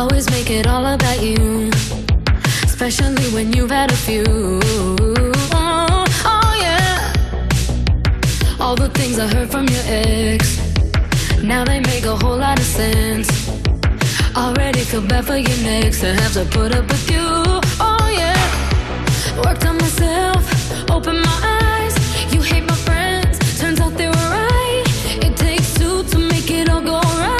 Always make it all about you. Especially when you've had a few. Oh, oh yeah. All the things I heard from your ex. Now they make a whole lot of sense. Already feel bad for your next to have to put up with you. Oh yeah. Worked on myself, open my eyes. You hate my friends, turns out they were right. It takes two to make it all go right.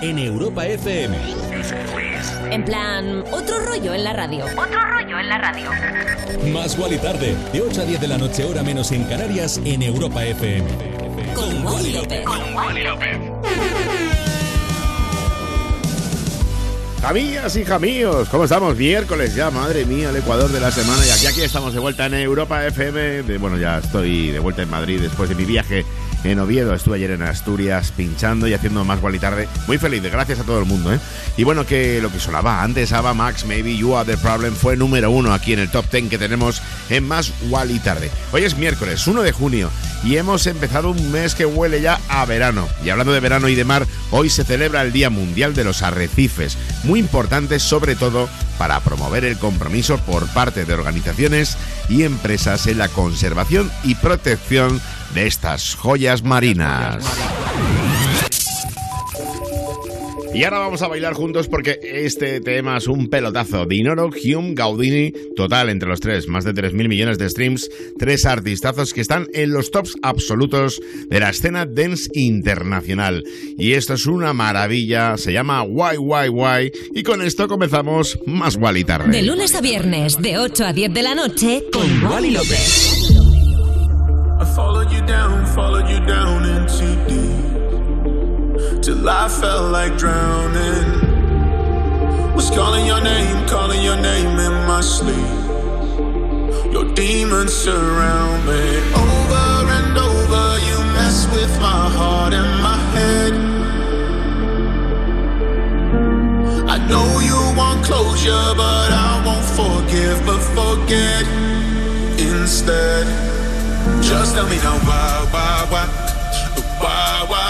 En Europa FM. En plan, otro rollo en la radio. Otro rollo en la radio. Más Wally tarde, de 8 a 10 de la noche, hora menos en Canarias, en Europa FM. Con Wally López. Amigas y jamíos, ¿cómo estamos? Miércoles ya, madre mía, el Ecuador de la semana. Y aquí, aquí estamos de vuelta en Europa FM. De, bueno, ya estoy de vuelta en Madrid después de mi viaje en Oviedo. Estuve ayer en Asturias pinchando y haciendo más y tarde. Muy feliz, gracias a todo el mundo, ¿eh? Y bueno, que lo que sonaba antes, Ava Max, Maybe You Are the Problem, fue número uno aquí en el top 10 que tenemos en Más y Tarde. Hoy es miércoles, 1 de junio, y hemos empezado un mes que huele ya a verano. Y hablando de verano y de mar, hoy se celebra el Día Mundial de los Arrecifes, muy importante sobre todo para promover el compromiso por parte de organizaciones y empresas en la conservación y protección de estas joyas marinas. Y ahora vamos a bailar juntos porque este tema es un pelotazo. Dinoro, Hume, Gaudini, total entre los tres, más de 3.000 millones de streams, tres artistazos que están en los tops absolutos de la escena dance internacional. Y esto es una maravilla, se llama Why Why Why y con esto comenzamos más Wally tarde. De lunes a viernes, de 8 a 10 de la noche, con Wally López. I followed you down, followed you down into deep. Till I felt like drowning. Was calling your name, calling your name in my sleep. Your demons surround me. Over and over, you mess with my heart and my head. I know you want closure, but I won't forgive, but forget instead. Just tell me now why, why, why, why, why,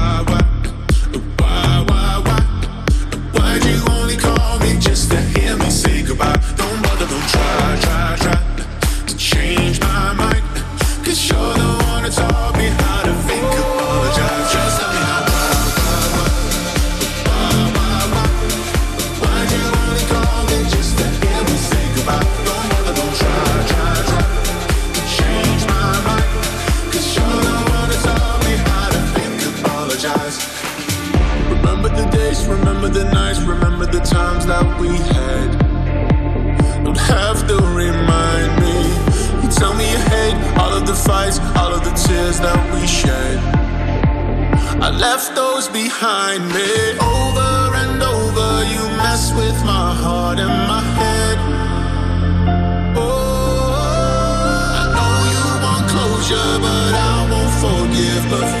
Remember the nights, remember the times that we had. Don't have to remind me. You tell me you hate all of the fights, all of the tears that we shed. I left those behind me. Over and over, you mess with my heart and my head. Oh, I know you want closure, but I won't forgive. But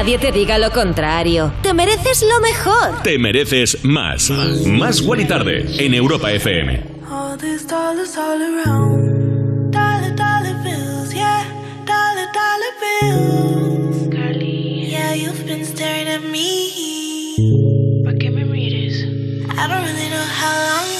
nadie te diga lo contrario. Te mereces lo mejor. Te mereces más. Más Guali Tarde en Europa FM. Been staring at me. I don't really know how long.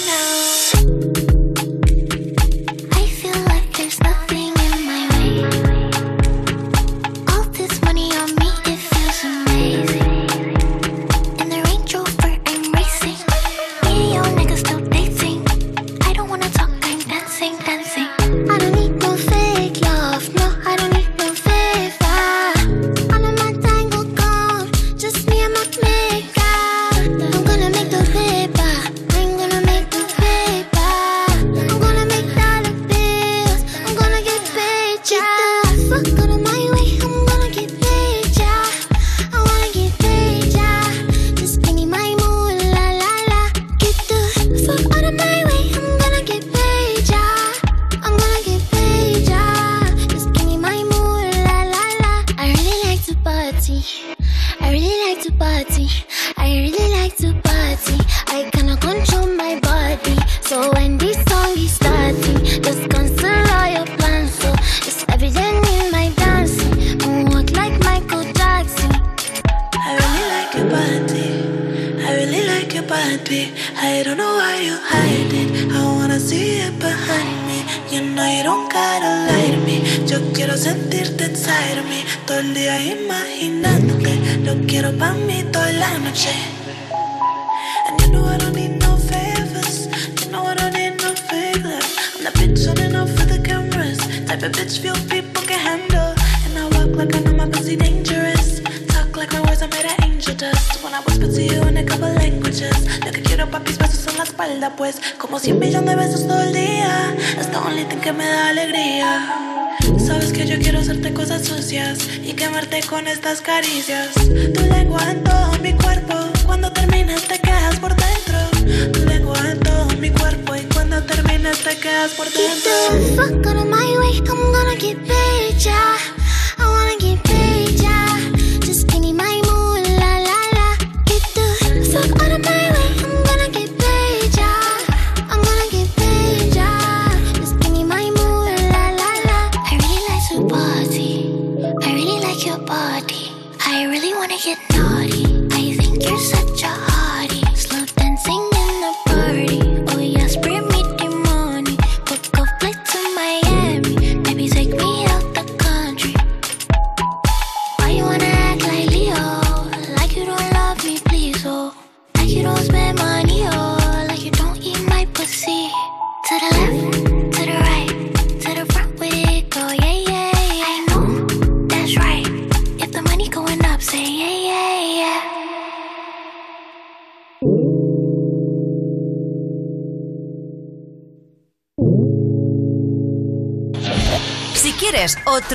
easy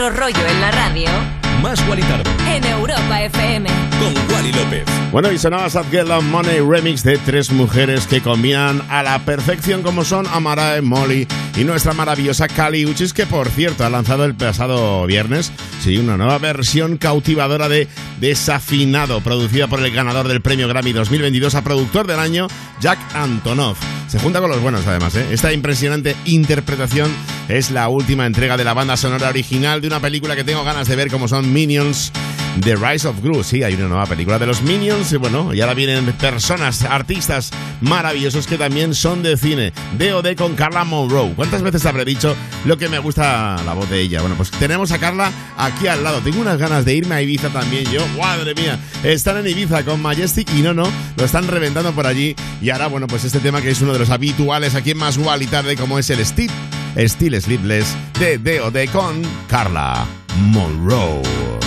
otro rollo en la radio, Más Wally Tarde en Europa FM. con Wally López. Bueno, y sonaba Sad Girl on Money remix de tres mujeres que combinan a la perfección como son Amara, Molly y nuestra maravillosa Kali Uchis, que por cierto ha lanzado el pasado viernes sí, una nueva versión cautivadora de Desafinado, producida por el ganador del premio Grammy 2022 a productor del año, Jack Antonoff. Se junta con los buenos además, ¿eh? Esta impresionante interpretación es la última entrega de la banda sonora original de una película que tengo ganas de ver como son Minions. The Rise of Gru, sí, hay una nueva película de los Minions y bueno, y ahora vienen personas, artistas maravillosos que también son de cine. D.O.D. con Carla Monroe. ¿Cuántas veces habré dicho lo que me gusta la voz de ella? Bueno, pues tenemos a Carla aquí al lado. Tengo unas ganas de irme a Ibiza también yo. ¡Madre mía! Están en Ibiza con Majestic y no, no, lo están reventando por allí. Y ahora, bueno, pues este tema que es uno de los habituales aquí en Más y Tarde como es el Steve, Steel Sleepless de D.O.D. con Carla Monroe.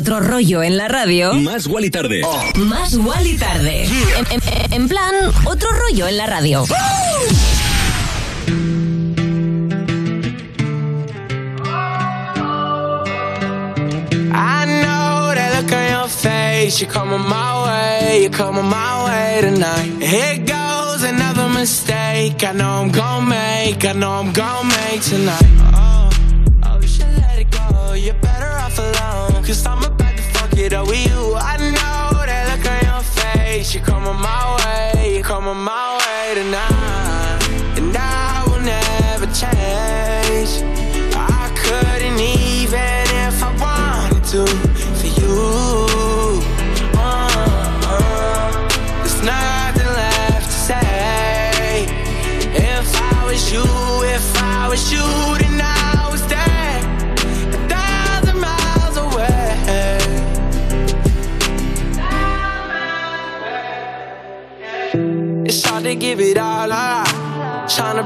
Otro rollo en la radio, Más Wally Tarde. más Wally tarde. En, en- en plan, otro rollo en la radio. I know that look on your face. You're coming my way. You're coming my way tonight. Here goes another mistake. I know I'm gonna make. I know I'm gonna make tonight. My way.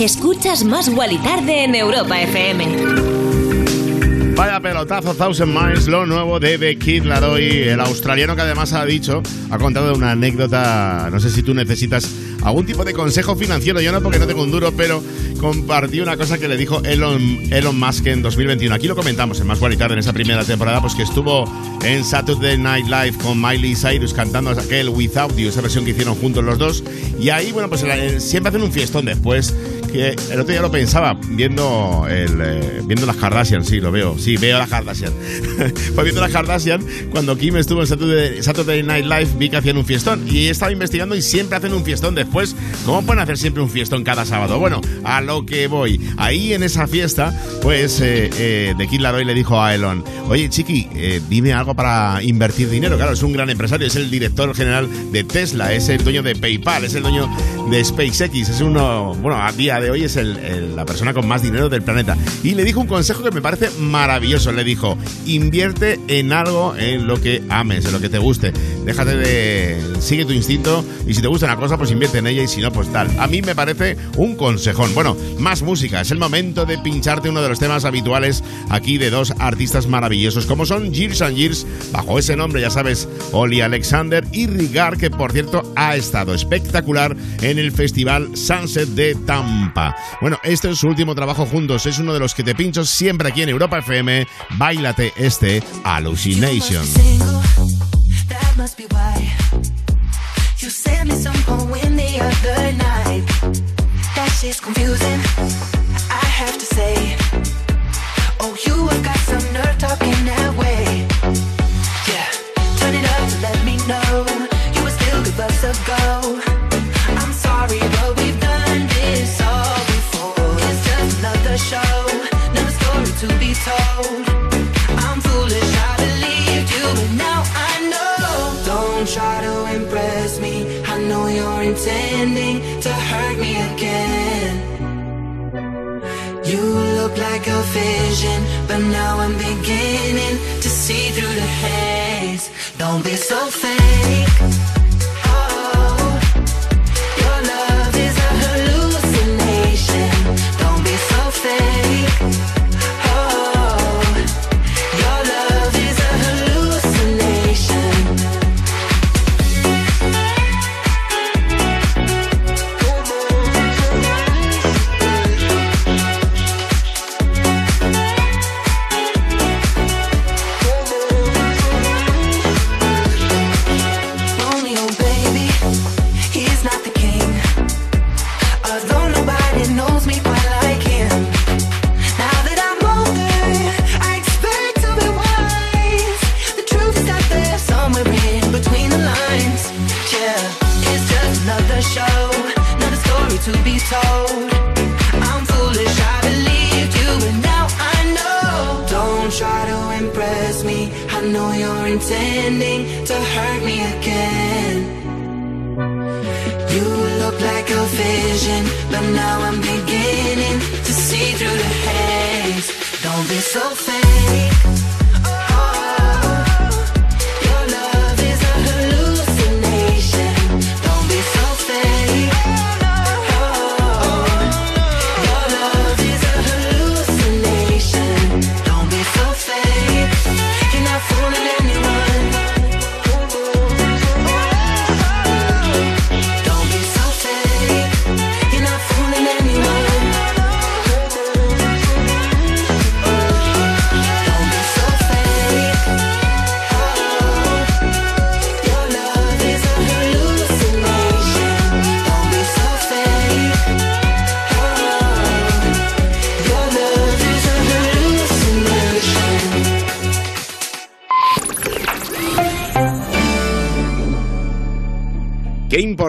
Escuchas Más y Tarde en Europa FM. Vaya pelotazo, Thousand Miles, lo nuevo de The Kid Laroi, el australiano que además ha dicho, ha contado una anécdota, no sé si tú necesitas algún tipo de consejo financiero, yo no porque no tengo un duro, pero compartí una cosa que le dijo Elon, Elon Musk en 2021. Aquí lo comentamos en Más Tarde en esa primera temporada, pues que estuvo en Saturday Night Live con Miley Cyrus cantando aquel Without You, esa versión que hicieron juntos los dos, y ahí, bueno, pues eh, siempre hacen un fiestón después que el otro día lo pensaba viendo el eh, viendo las Kardashian, sí, lo veo, sí, veo las Kardashian. pues viendo las Kardashian, cuando Kim estuvo en Saturday, Night Live, vi que hacían un fiestón y he estado investigando y siempre hacen un fiestón después. ¿Cómo pueden hacer siempre un fiestón cada sábado? Bueno, a lo que voy. Ahí en esa fiesta, pues eh, eh, The Kid Laroi le dijo a Elon, oye chiqui, eh, dime algo para invertir dinero. Claro, es un gran empresario, es el director general de Tesla, es el dueño de PayPal, es el dueño de SpaceX, es uno, bueno, a día de hoy es el- el- la persona con más dinero del planeta. Y le dijo un consejo que me parece maravilloso. Le dijo, invierte en algo en lo que ames, en lo que te guste. Déjate de... Sigue tu instinto y si te gusta una cosa, pues invierte en ella y si no, pues tal. A mí me parece un consejón. Bueno, más música. Es el momento de pincharte uno de los temas habituales aquí de dos artistas maravillosos como son Years and Years, bajo ese nombre, ya sabes, Oli Alexander y Rigar, que por cierto ha estado espectacular en el festival Sunset de Tampa. Bueno, este es su último trabajo juntos, es uno de los que te pincho siempre aquí en Europa FM. Bailate este Hallucination.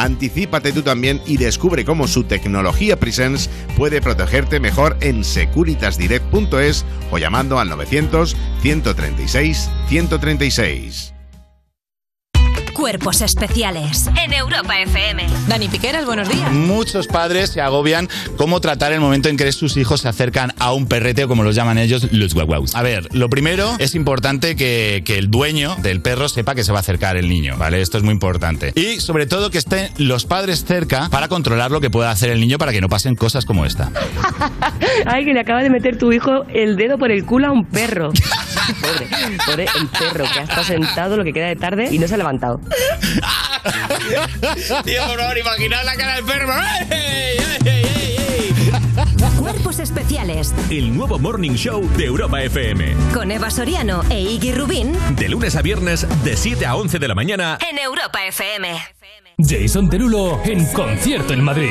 Anticípate tú también y descubre cómo su tecnología Presence puede protegerte mejor en securitasdirect.es o llamando al 900 136 136. Cuerpos especiales en Europa FM. Dani Piqueras, buenos días. Muchos padres se agobian cómo tratar el momento en que sus hijos se acercan a un perrete o como los llaman ellos, los guaguaus. A ver, lo primero es importante que, que el dueño del perro sepa que se va a acercar el niño, ¿vale? Esto es muy importante. Y sobre todo que estén los padres cerca para controlar lo que pueda hacer el niño para que no pasen cosas como esta. Ay, que le acaba de meter tu hijo el dedo por el culo a un perro. Pobre, pobre el perro que ha estado sentado lo que queda de tarde y no se ha levantado. Tío, por favor, imaginad la cara del perro. Cuerpos especiales El nuevo Morning Show de Europa FM. con Eva Soriano e Iggy Rubín De lunes a viernes, de 7 a 11 de la mañana. en Europa FM. Jason Derulo en concierto en Madrid.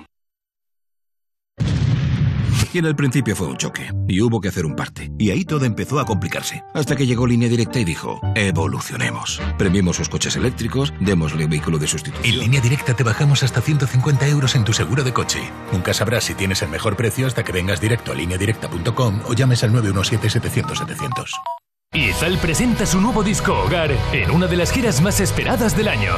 Y en el principio fue un choque, y hubo que hacer un parte. Y ahí todo empezó a complicarse. Hasta que llegó Línea Directa y dijo, evolucionemos. Premiemos sus coches eléctricos, démosle vehículo de sustitución. En línea directa te bajamos hasta 150 euros en tu seguro de coche. Nunca sabrás si tienes el mejor precio hasta que vengas directo a lineadirecta.com o llames al 917-700-700. Izal presenta su nuevo disco Hogar en una de las giras más esperadas del año.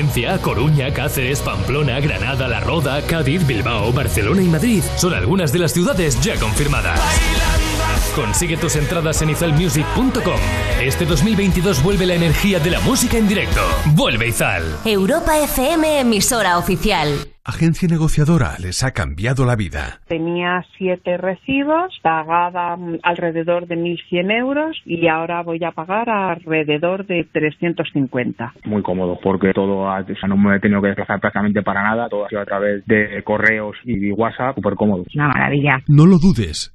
Valencia, Coruña, Cáceres, Pamplona, Granada, La Roda, Cádiz, Bilbao, Barcelona y Madrid son algunas de las ciudades ya confirmadas. Consigue tus entradas en izalmusic.com. Este 2022 vuelve la energía de la música en directo. Vuelve Izal. Europa FM, emisora oficial. Agencia negociadora les ha cambiado la vida. Tenía siete recibos, pagaba alrededor de 1.100 euros y ahora voy a pagar alrededor de 350. muy cómodo porque todo ha- o sea, no me he tenido que desplazar prácticamente para nada, todo ha sido a través de correos y WhatsApp, súper cómodo. Una maravilla. No lo dudes.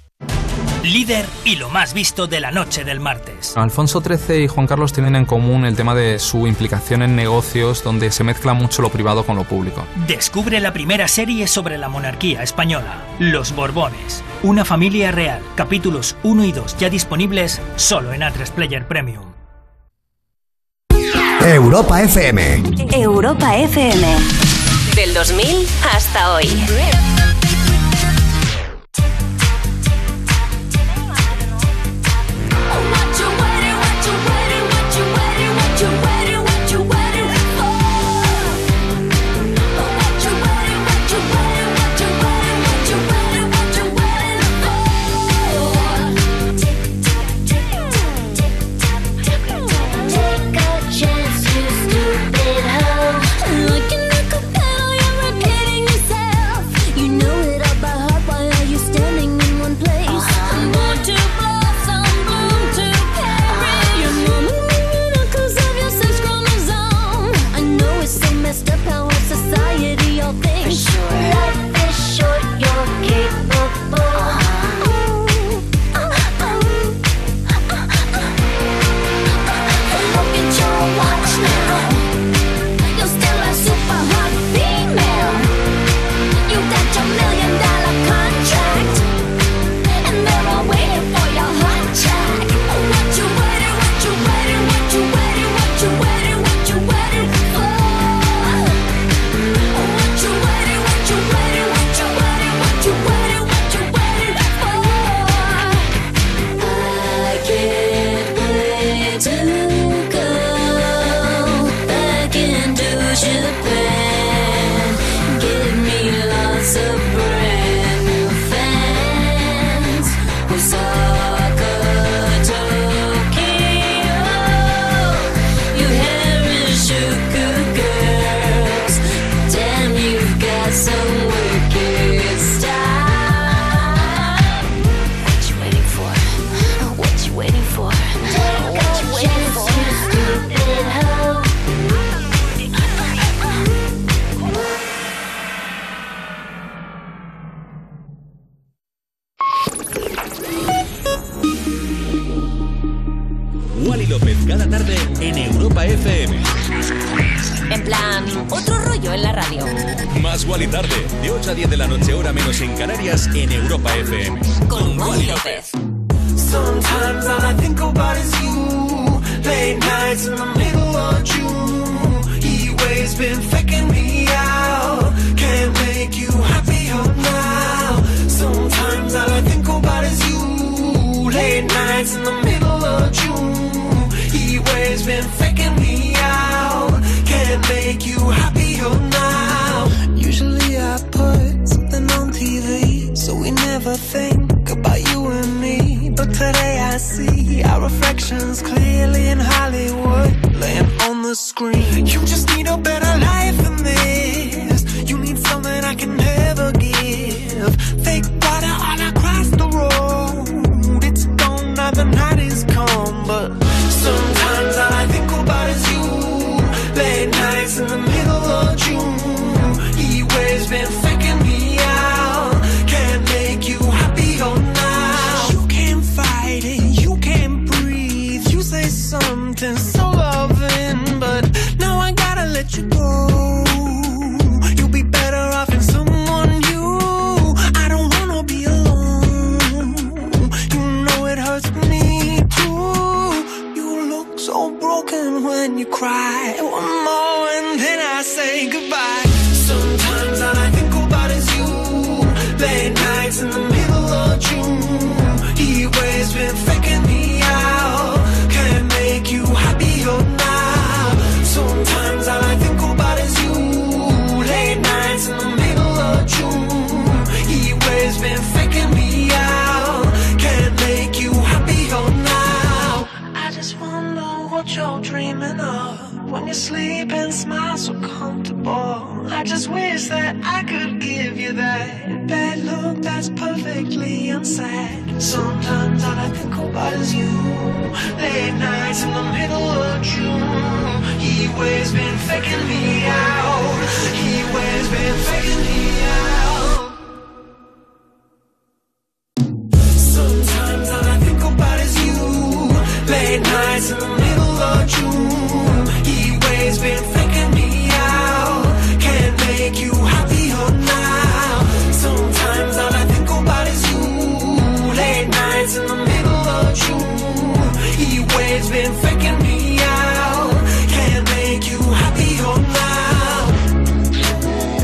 Líder y lo más visto de la noche del martes. Alfonso XIII y Juan Carlos tienen en común el tema de su implicación en negocios donde se mezcla mucho lo privado con lo público. Descubre la primera serie sobre la monarquía española, Los Borbones, una familia real, capítulos 1 y 2 ya disponibles solo en A3 Player Premium. Europa FM. Europa FM. Del 2000 hasta hoy. Faking me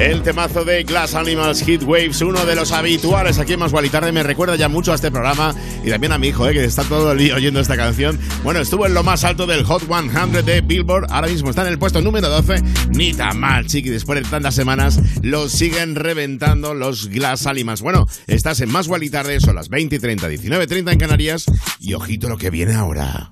El temazo de Glass Animals Hit Waves, uno de los habituales aquí en Más me recuerda ya mucho a este programa y también a mi hijo, eh, que está todo el día oyendo esta canción. Bueno, estuvo en lo más alto del Hot 100 de Billboard, ahora mismo está en el puesto número 12, ni tan mal, chiqui, después de tantas semanas lo siguen reventando los Glass Animals. Bueno, estás en Más Tarde, son las 20 y 30, 19 y 30 en Canarias y ojito lo que viene ahora.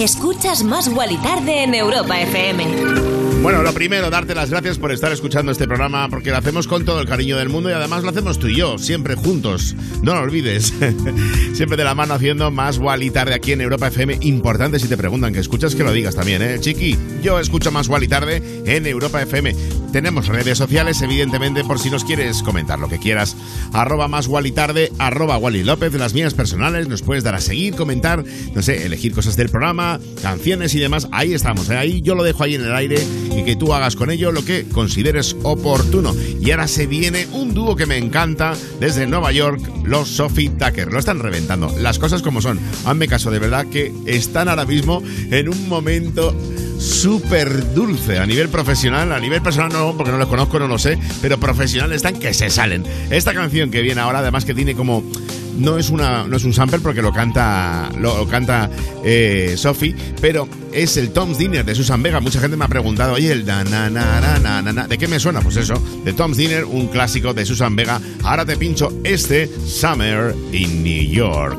Escuchas Más Wally Tarde en Europa FM. Bueno, lo primero, darte las gracias por estar escuchando este programa, porque lo hacemos con todo el cariño del mundo y además lo hacemos tú y yo, siempre juntos. No lo olvides. siempre de la mano haciendo más Wally tarde aquí en Europa FM. Importante si te preguntan que escuchas, que lo digas también, ¿eh? Chiqui, yo escucho más Wally tarde en Europa FM. Tenemos redes sociales, evidentemente, por si nos quieres comentar lo que quieras. Arroba más Wally tarde, arroba Wally López, las mías personales. Nos puedes dar a seguir, comentar, no sé, elegir cosas del programa, canciones y demás. Ahí estamos, ¿eh? ahí yo lo dejo ahí en el aire y que tú hagas con ello lo que consideres oportuno. Y ahora se viene un dúo que me encanta desde Nueva York, los Sophie Tucker. Lo están reventando, las cosas como son. Hazme caso, de verdad que están ahora mismo en un momento súper dulce a nivel profesional, a nivel personal no, porque no los conozco, no lo sé, pero profesional están que se salen. Esta canción que viene ahora, además que tiene como no es una no es un sample porque lo canta lo, canta eh, Sophie, pero es el Tom's Dinner de Susan Vega. Mucha gente me ha preguntado, oye, el na, na, na, na, ¿de qué me suena? Pues eso, de Tom's Dinner, un clásico de Susan Vega. Ahora te pincho este Summer in New York.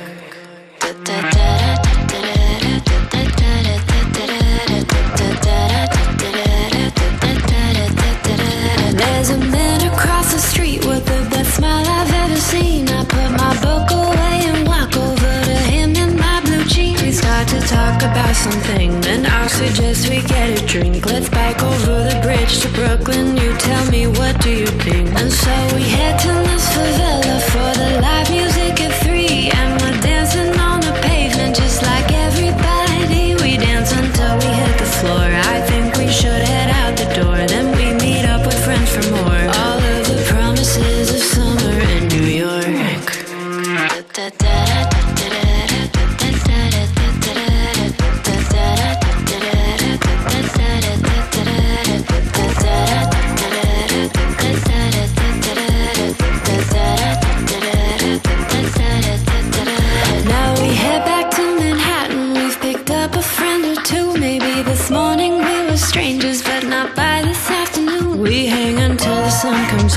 something, then I suggest we get a drink. Let's bike over the bridge to Brooklyn. You tell me what do you think? And so we head to this favela for the live music at three. And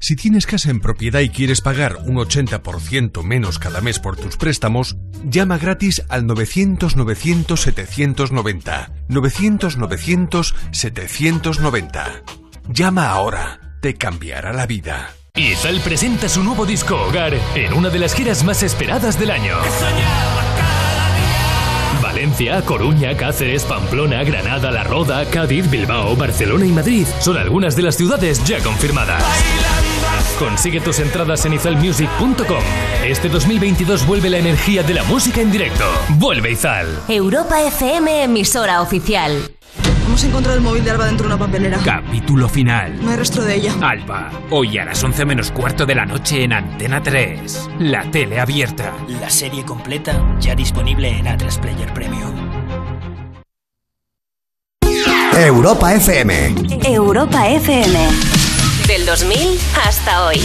Si tienes casa en propiedad y quieres pagar un 80% menos cada mes por tus préstamos, llama gratis al 900-900-790. 900-900-790. Llama ahora. Te cambiará la vida. Izal presenta su nuevo disco Hogar en una de las giras más esperadas del año. Valencia, Coruña, Cáceres, Pamplona, Granada, La Roda, Cádiz, Bilbao, Barcelona y Madrid son algunas de las ciudades ya confirmadas. Consigue tus entradas en izalmusic.com. Este 2022 vuelve la energía de la música en directo. Vuelve Izal. Europa FM, emisora oficial. Hemos encontrado el móvil de Alba dentro de una papelera. Capítulo final. No hay rastro de ella. Alba, hoy a las 11 menos cuarto de la noche en Antena 3. La tele abierta. La serie completa ya disponible en A3 Player Premium. Europa FM. Europa FM. Del 2000 hasta hoy.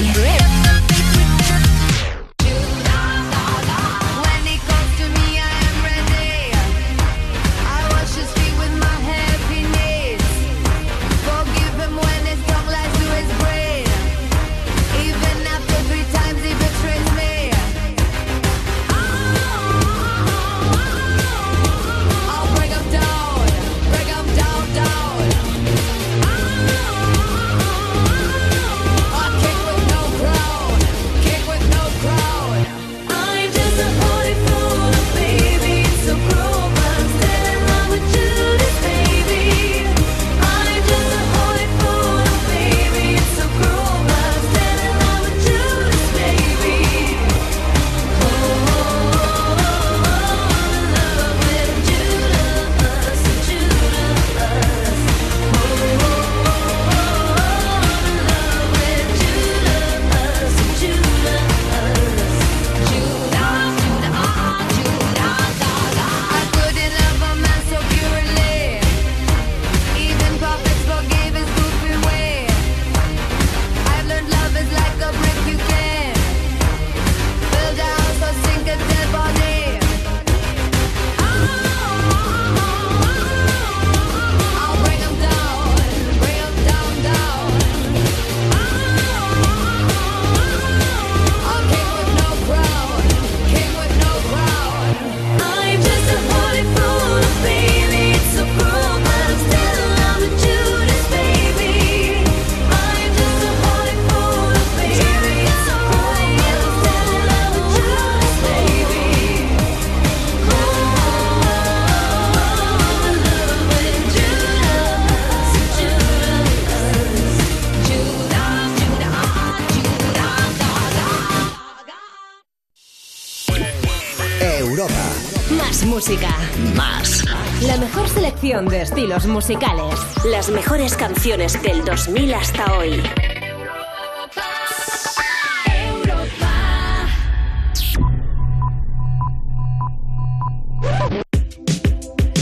De estilos musicales. Las mejores canciones del 2000 hasta hoy.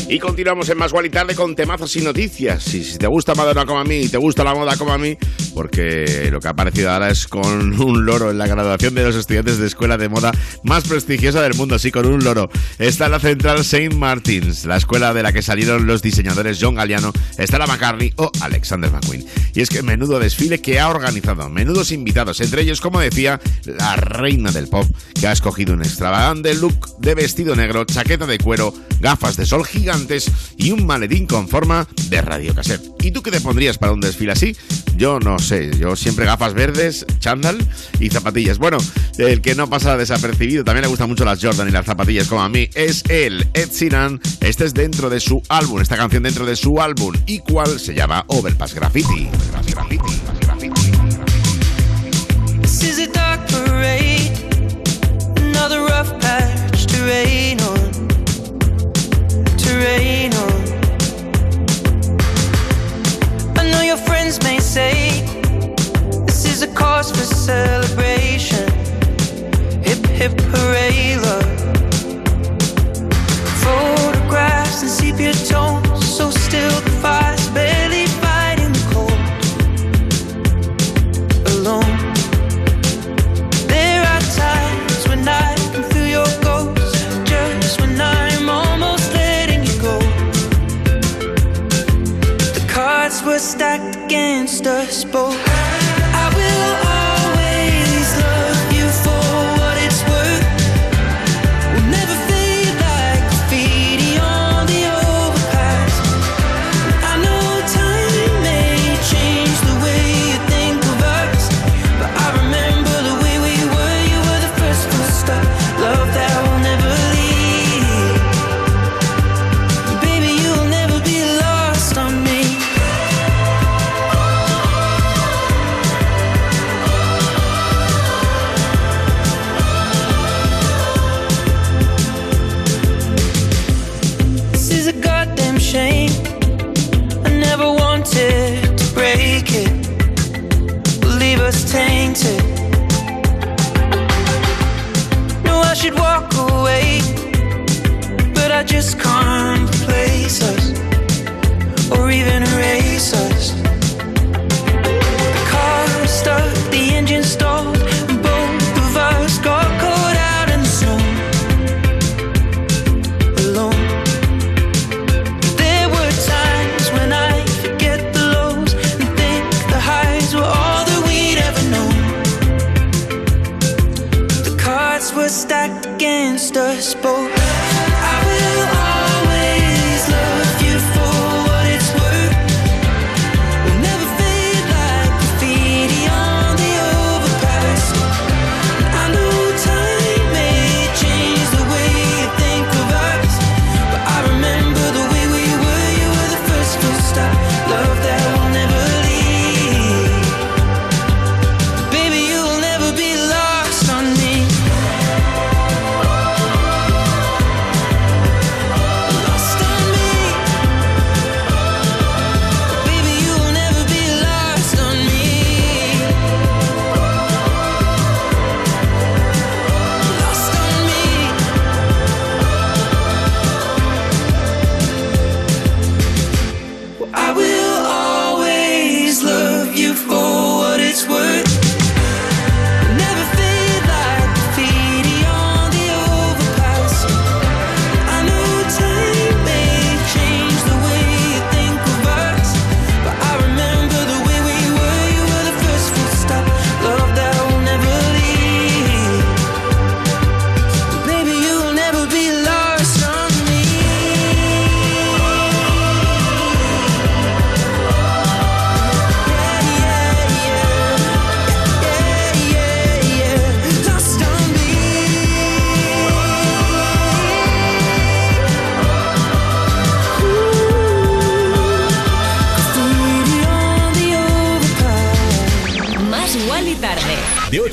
Y continuamos en Más Gual y Tarde con temazos y noticias. Y si te gusta Madonna como a mí y te gusta la moda como a mí, porque lo que ha aparecido ahora es con un loro en la graduación de los estudiantes de escuela de moda más prestigiosa del mundo, sí, con un loro. Está la central St. Martins, la escuela de la que salieron los diseñadores John Galliano, Stella McCartney o Alexander McQueen. Y es que menudo desfile que ha organizado, menudos invitados, entre ellos, como decía, la reina del pop, que ha escogido un extravagante look de vestido negro, chaqueta de cuero, gafas de sol gigantes y un maletín con forma de radiocassette. ¿Y tú qué te pondrías para un desfile así? Yo no sé, yo siempre gafas verdes, chándal y zapatillas. Bueno, el que no pasa desapercibido, también le gustan mucho las Jordan y las zapatillas como a mí, es el Ed Sheeran. Este es dentro de su álbum, esta canción dentro de su álbum, y cual se llama Overpass Graffiti. Graffiti, graffiti. This is a dark parade, another rough patch to on, to on. I know your friends may say this is a cause for celebration. Hip hip hooray, love. Photographs and sepia tones, so still the fire's barely fighting the cold. Alone. There are times when I your ghost, just when I'm almost letting you go. The cards were stacked against us both. Just can't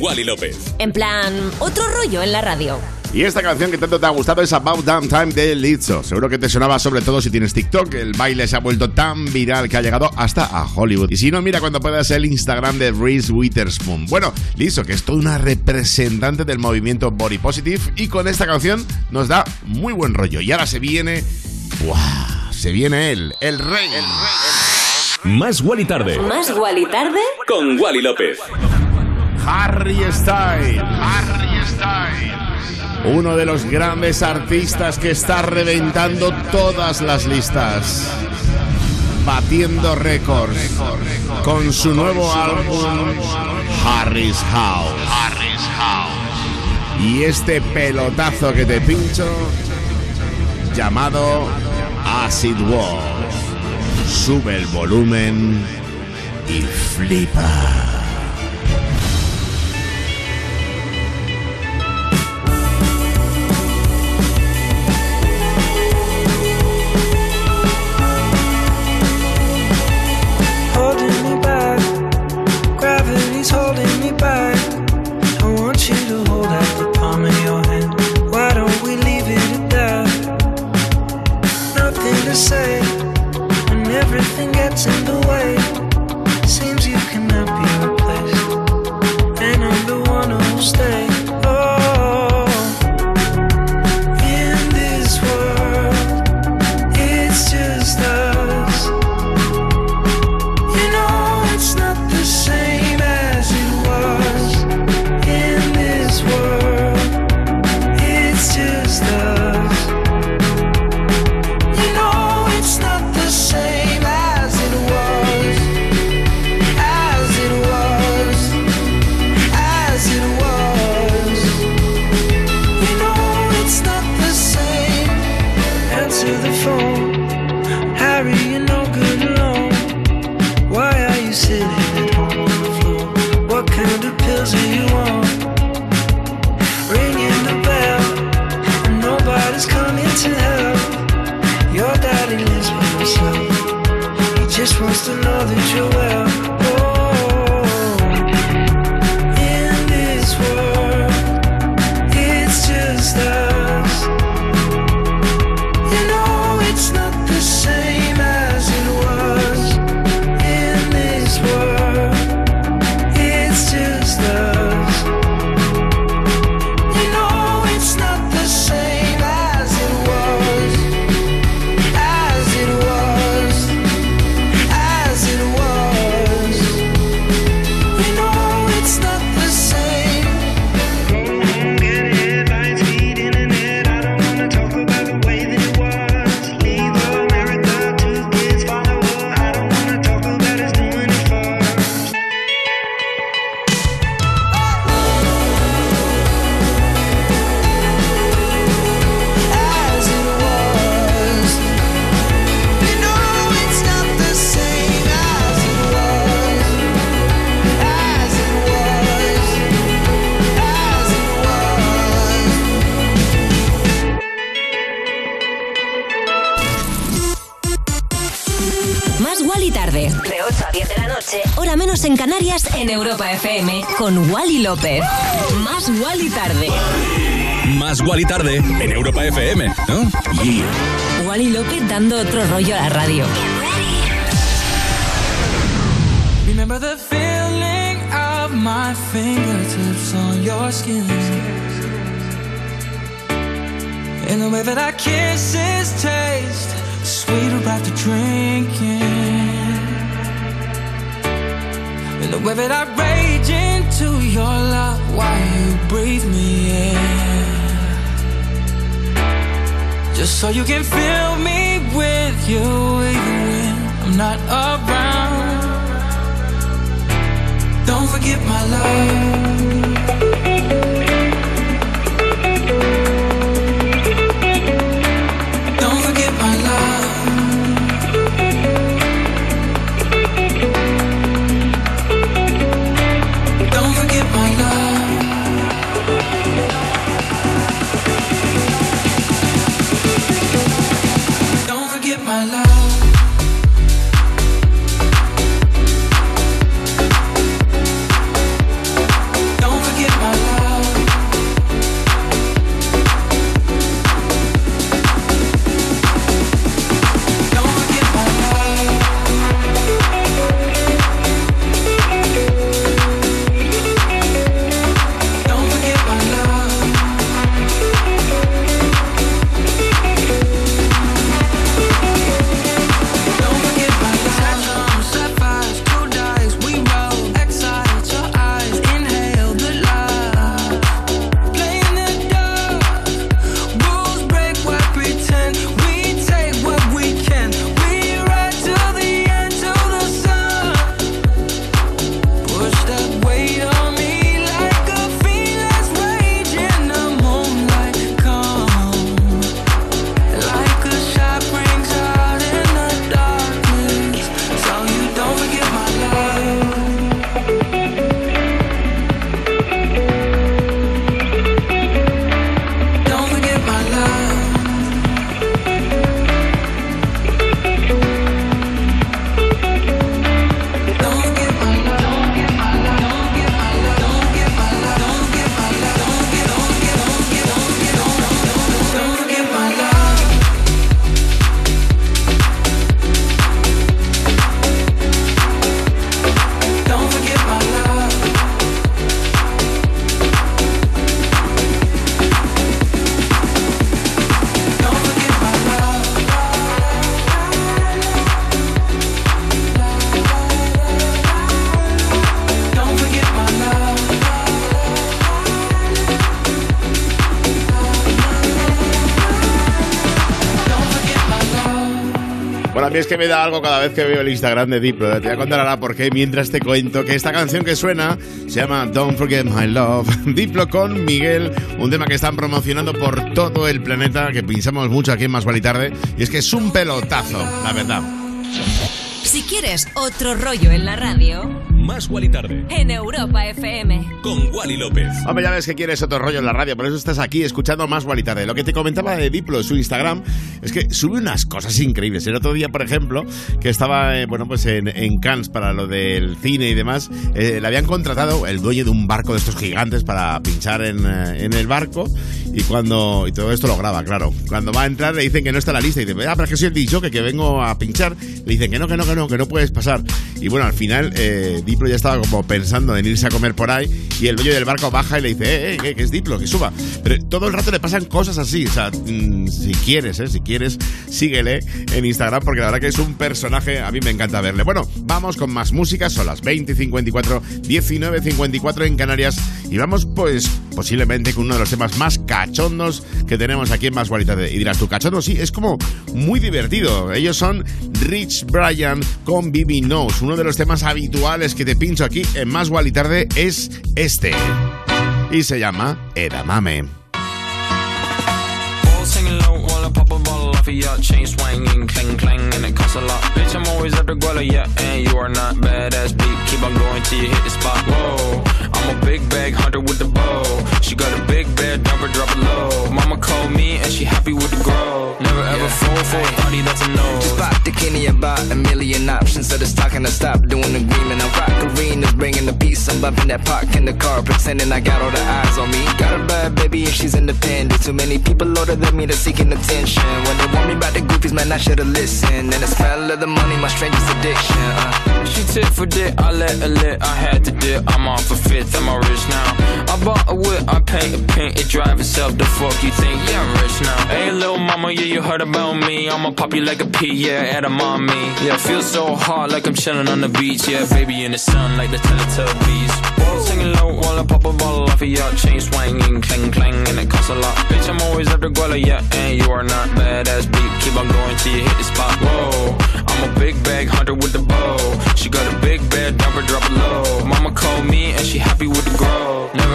Wally López. En plan, otro rollo en la radio. Y esta canción que tanto te ha gustado es About Damn Time de Lizzo. Seguro que te sonaba sobre todo si tienes TikTok. El baile se ha vuelto tan viral que ha llegado hasta a Hollywood. Y si no, mira cuando puedas el Instagram de Reese Witherspoon. Bueno, Lizzo, que es toda una representante del movimiento Body Positive y con esta canción nos da muy buen rollo. Y ahora se viene... ¡Buah! Se viene él, el rey. El rey, el rey. Más Wally Tarde. Más Wally Tarde. Con Wally López. Harry Styles. Harry Uno de los grandes artistas que está reventando todas las listas. Batiendo récords con su nuevo álbum Harry's House. Y este pelotazo que te pincho llamado Acid Wall. Sube el volumen y flipa. López. Más Wally tarde. Más Wally tarde en Europa FM, ¿no? Yeah. Wally López dando otro rollo a la radio. Remember the feeling of my fingertips on your skin. And the way that our kisses taste sweeter after drinking. And the way that I your love while you breathe me in. Just so you can fill me with you even when I'm not around. Don't forget my love. Es que me da algo cada vez que veo el Instagram de Diplo. Te voy a contar ahora por qué mientras te cuento que esta canción que suena se llama Don't Forget My Love. Diplo con Miguel, un tema que están promocionando por todo el planeta, que pinchamos mucho aquí en Más Vale Tarde. Y es que es un pelotazo, la verdad. Si quieres otro rollo en la radio, Más Wally Tarde. en Europa FM. Con Wally López. Hombre, ya ves que quieres otro rollo en la radio, por eso estás aquí escuchando más Wally Tarde. Lo que te comentaba de Diplo en su Instagram es que sube unas cosas increíbles. El otro día, por ejemplo, que estaba eh, bueno pues en, en Cannes para lo del cine y demás, eh, le habían contratado el dueño de un barco de estos gigantes para pinchar en, eh, en el barco y cuando y todo esto lo graba, claro. Cuando va a entrar le dicen que no está en la lista y dice, ah, pero es que soy el dicho que, vengo a pinchar. Le dicen que no, que no, que no, que no puedes pasar. Y bueno, al final eh, Diplo ya estaba como pensando en irse a comer por ahí y el dueño del barco baja y le dice, eh, eh, que, que es Diplo, que suba. Pero todo el rato le pasan cosas así. O sea, mm, si quieres, eh, si quieres, síguele en Instagram porque la verdad que es un personaje, a mí me encanta verle. Bueno, vamos con más música, son las 20 y 54, 19 54 en Canarias y vamos pues posiblemente con uno de los temas más que tenemos aquí en Más Guarita. Y dirás, tu cachondo sí, es como muy divertido. Ellos son Rich Brian con Bibi Knows. Uno de los temas habituales que te pincho aquí en Más Tarde es este. Y se llama Edamame. Pop a bottle off of your chain swinging, clang clang, and it costs a lot. Bitch, I'm always after Guala, yeah, and you are not badass beat. Keep on going till you hit the spot. Whoa, I'm a big bag hunter with the bow. She got a big bed, number drop it low. Mama called me and she happy with the grow. Never ever fall for a party that's a no. Just bought the Kenny about a million options. So just talking to stop doing agreement. I rock arenas, bringing the peace. I'm bumping that park in the car, pretending I got all the eyes on me. Got a bad baby and she's independent. Too many people older than me that's seeking attention. When they want me about the goofies, man, I should've listened. And the smell of the money, my strangest addiction. Uh. She tit for dick, I let her lit, I had to dip. I'm off a fifth, I'm rich now. Bought a whip, I paint a paint, it drive itself. The fuck you think? Yeah, I'm rich now. Hey, little mama, yeah, you heard about me. I'ma pop you like a pea, yeah, at a mommy. Yeah, feel so hot like I'm chilling on the beach. Yeah, baby in the sun like the Teletubbies. Ball singing low while I pop a bottle off of your chain swinging, clang clang, and it costs a lot. Bitch, I'm always after Guala, yeah, and you are not badass beat. Keep on going till you hit the spot. Whoa, I'm a big bag hunter with the bow. She got a big bed, dumper, drop it low. Mama called me and she happy with the grow. Never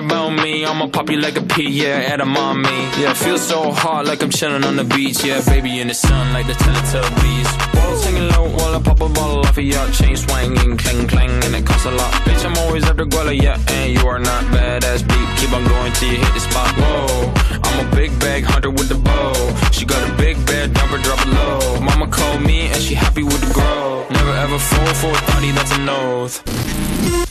about me. I'ma pop you like a pea, yeah, at a mommy. Yeah, feel so hot like I'm chilling on the beach. Yeah, baby in the sun like the Teletubbies. Ball singing low while I pop a bottle off of your chain swinging, clang clang, and it costs a lot. Bitch, I'm always after Guala, yeah, and you are not badass beat. Keep on going till you hit the spot. Whoa, I'm a big bag hunter with the bow. She got a big bed, dumper, drop it low. Mama called me and she happy with the grow. Never ever fall for a thotty, that's an oath.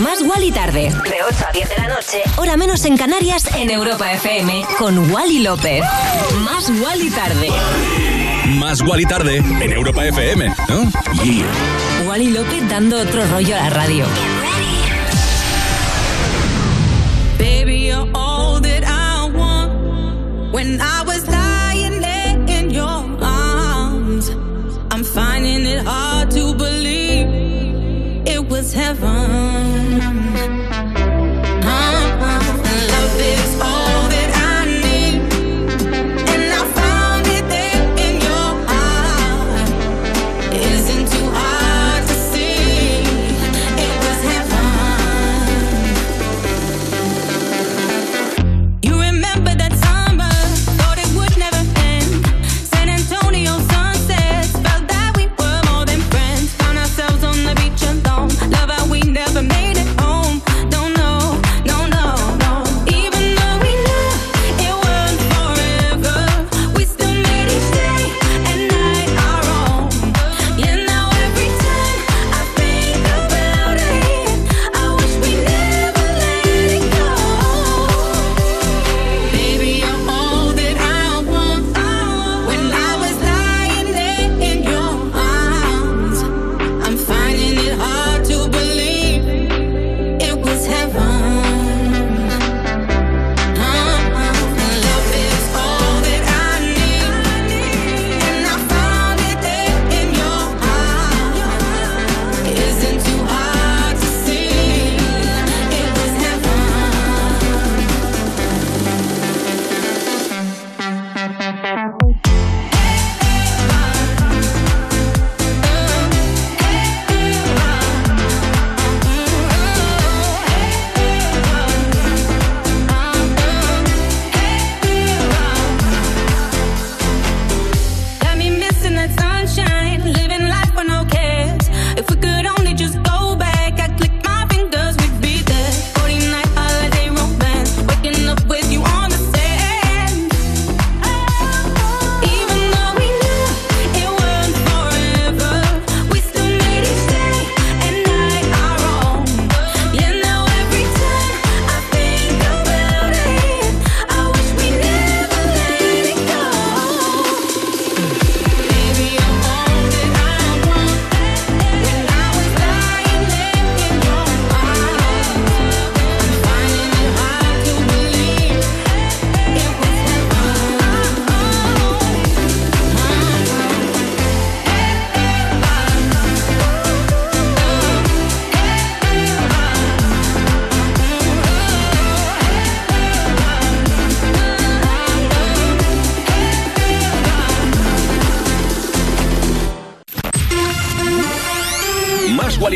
Más Wally tarde. De 8 a 10 de la noche. Hora menos en Canarias en Europa FM. Con Wally López. Más Wally tarde. Más Wally Tarde en Europa FM, ¿no? Yeah. Wally López dando otro rollo a la radio. Baby, you're all that I want. When I was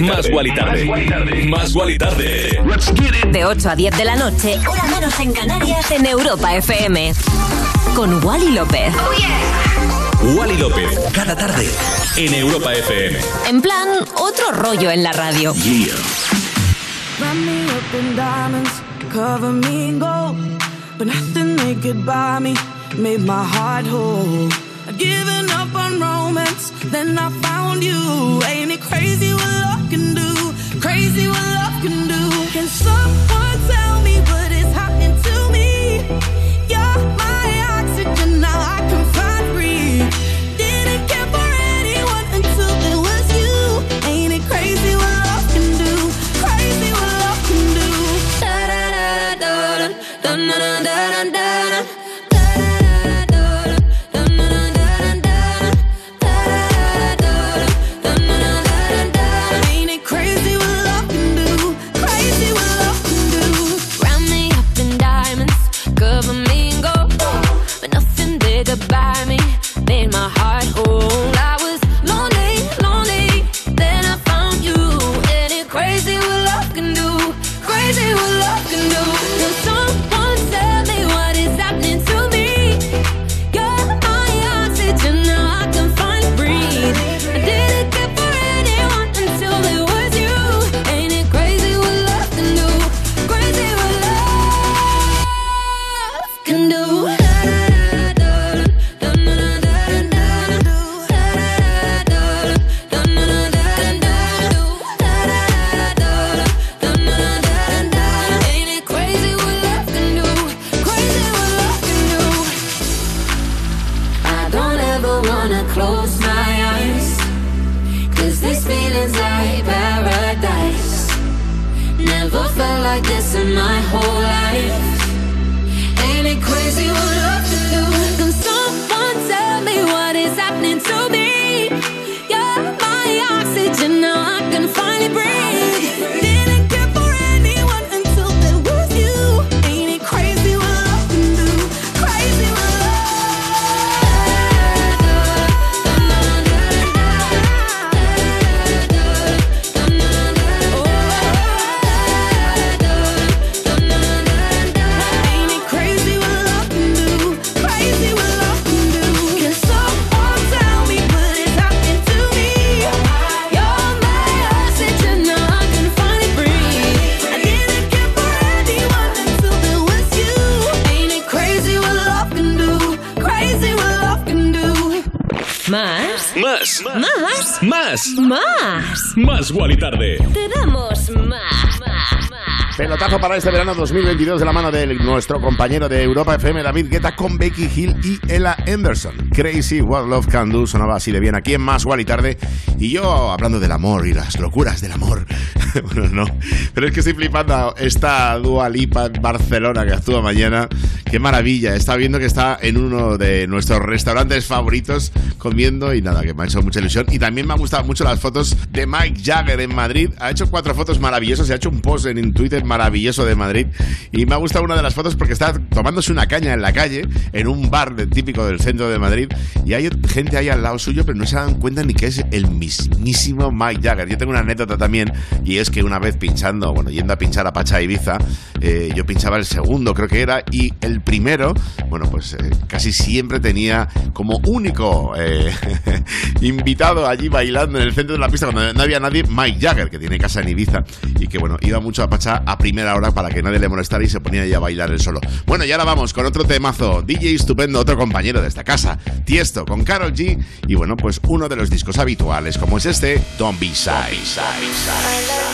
Más Guali Tarde. Más Guali Tarde. De 8 a 10 de la noche, hora menos en Canarias, en Europa FM. Con Wally López. Wally López. Cada tarde. En Europa FM. En plan, otro rollo en la radio. Wrap me up in diamonds, cover me in gold. But nothing they could buy me made my heart whole. Given up on romance, then I found you. Ain't it crazy what love can do? Crazy what love can do. Can someone tell Más. Más Guali Tarde. Te damos más. Pelotazo para este verano 2022 de la mano de nuestro compañero de Europa FM, David Guetta, con Becky Hill y Ella Anderson. Crazy What Love Can Do sonaba así de bien aquí en Más Guali Tarde. Y yo hablando del amor y las locuras del amor. bueno, no. Pero es que estoy flipando esta Dua Lipa en Barcelona que actúa mañana. Qué maravilla. Está viendo que está en uno de nuestros restaurantes favoritos comiendo y nada, que me ha hecho mucha ilusión. Y también me han gustado mucho las fotos de Mike Jagger en Madrid. Ha hecho cuatro fotos maravillosas. Se ha hecho un post en Twitter maravilloso de Madrid. Y me ha gustado una de las fotos porque está tomándose una caña en la calle, en un bar típico del centro de Madrid. Y hay gente ahí al lado suyo, pero no se dan cuenta ni que es el mismísimo Mike Jagger. Yo tengo una anécdota también, y es que una vez pinchando, bueno, yendo a pinchar a Pacha Ibiza, eh, yo pinchaba el segundo, creo que era, y el primero, bueno, pues eh, casi siempre tenía como único eh, invitado allí bailando en el centro de la pista cuando no había nadie, Mike Jagger, que tiene casa en Ibiza, y que bueno, iba mucho a Pacha a primera hora para que nadie le molestara y se ponía ahí a bailar él solo. Bueno, y ahora vamos con otro temazo, DJ estupendo, otro compañero de esta casa, Tiesto, con Carol G, y bueno, pues uno de los discos habituales, como es este, Don't Be Shy.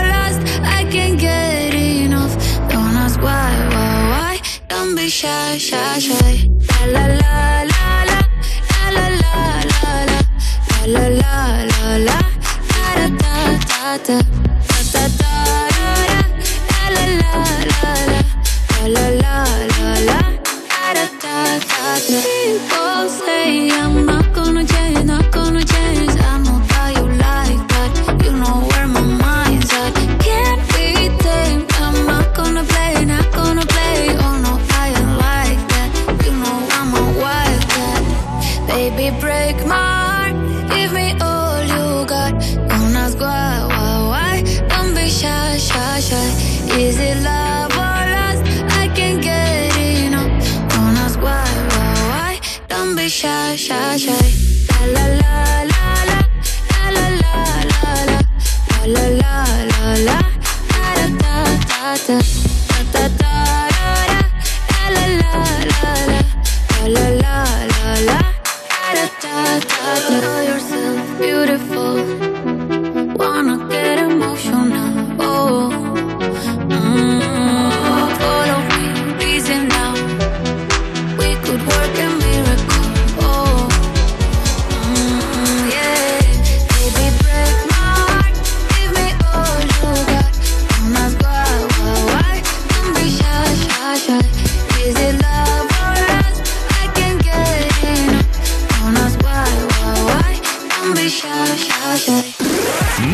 can't get enough. Don't ask why, why, why. Don't be shy, shy, shy. La la la la la la la la la la la la la da da da da da da da la la la la la la la la la da da da da.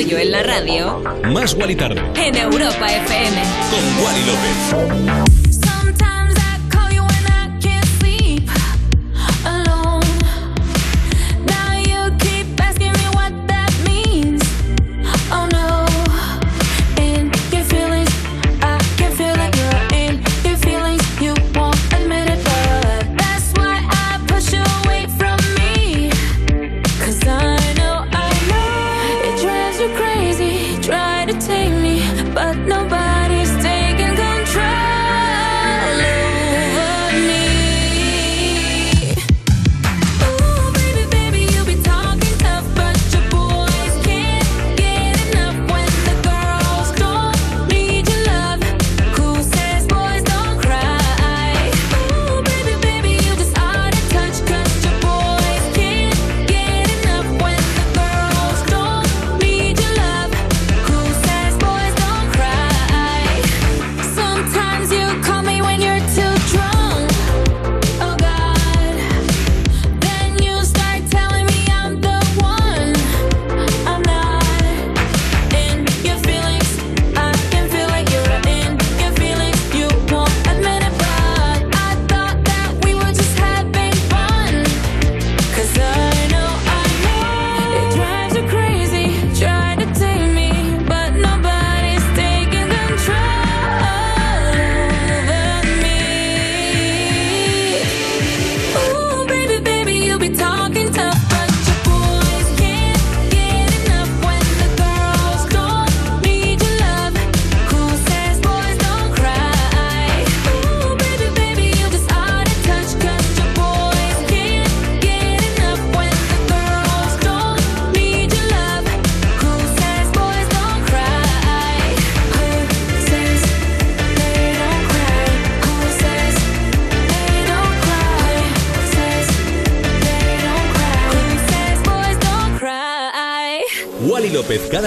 en la radio. Más Wally Tarde. En Europa FM. Con Wally López.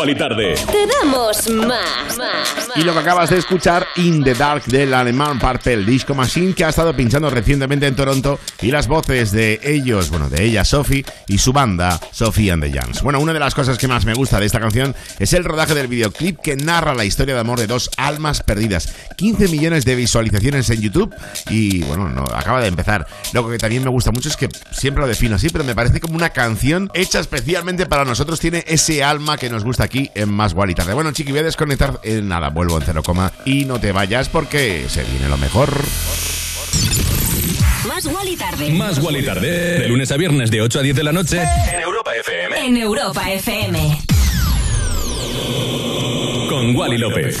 Más Wally tarde. Te damos más. Y lo que acabas de escuchar, In the Dark del alemán Purple Disco Machine, que ha estado pinchando recientemente en Toronto, y las voces de ellos, bueno, de ella, Sophie, y su banda, Sophie and the Jans. Bueno, una de las cosas que más me gusta de esta canción es el rodaje del videoclip que narra la historia de amor de dos almas perdidas. 15 millones de visualizaciones en YouTube, y bueno, no, acaba de empezar. Lo que también me gusta mucho es que siempre lo defino así, pero me parece como una canción hecha especialmente para nosotros, tiene ese alma que nos gusta aquí en Más Gual y. Bueno, chiqui, voy a desconectar, eh, nada, vuelvo en cero coma, y no te vayas porque se viene lo mejor. Más Wally tarde. Más Wally tarde. De lunes a viernes de 8 a 10 de la noche en Europa FM. En Europa FM. Con Wally López.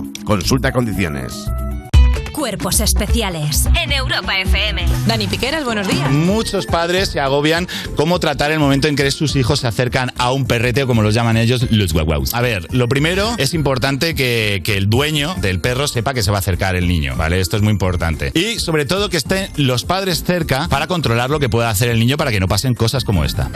Consulta condiciones. Cuerpos especiales en Europa FM. Dani Piqueras, buenos días. Muchos padres se agobian cómo tratar el momento en que sus hijos se acercan a un perrete, o como los llaman ellos, los guaguaus. A ver, lo primero es importante que, que el dueño del perro sepa que se va a acercar el niño, ¿vale? Esto es muy importante. Y sobre todo que estén los padres cerca para controlar lo que pueda hacer el niño para que no pasen cosas como esta.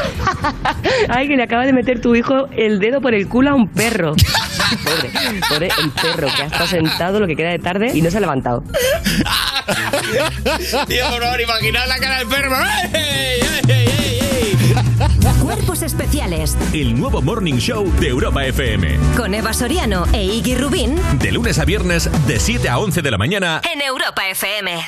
Ay, que le acaba de meter tu hijo el dedo por el culo a un perro. Pobre, pobre el perro que ha estado sentado lo que queda de tarde y no se ha levantado. Tío, por favor, imaginad la cara del perro. ¡Ey, ey, ey, ey, ey! Cuerpos especiales El nuevo Morning Show de Europa FM. con Eva Soriano e Iggy Rubín De lunes a viernes, de 7 a 11 de la mañana. en Europa FM.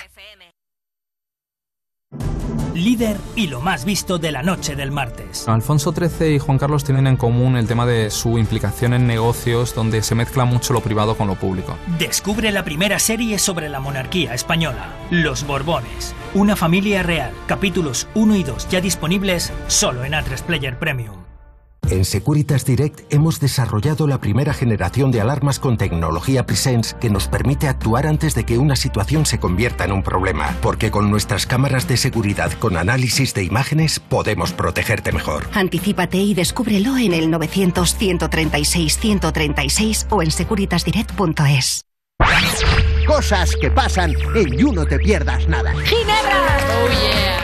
Líder y lo más visto de la noche del martes. Alfonso XIII y Juan Carlos tienen en común el tema de su implicación en negocios donde se mezcla mucho lo privado con lo público. Descubre la primera serie sobre la monarquía española, Los Borbones, una familia real. Capítulos 1 y 2 ya disponibles solo en A3 Player Premium. En Securitas Direct hemos desarrollado la primera generación de alarmas con tecnología Presence que nos permite actuar antes de que una situación se convierta en un problema, porque con nuestras cámaras de seguridad con análisis de imágenes podemos protegerte mejor. Anticípate y descúbrelo en el 900-136-136 o en securitasdirect.es. Cosas que pasan en You No Te Pierdas Nada. ¡Ginebra!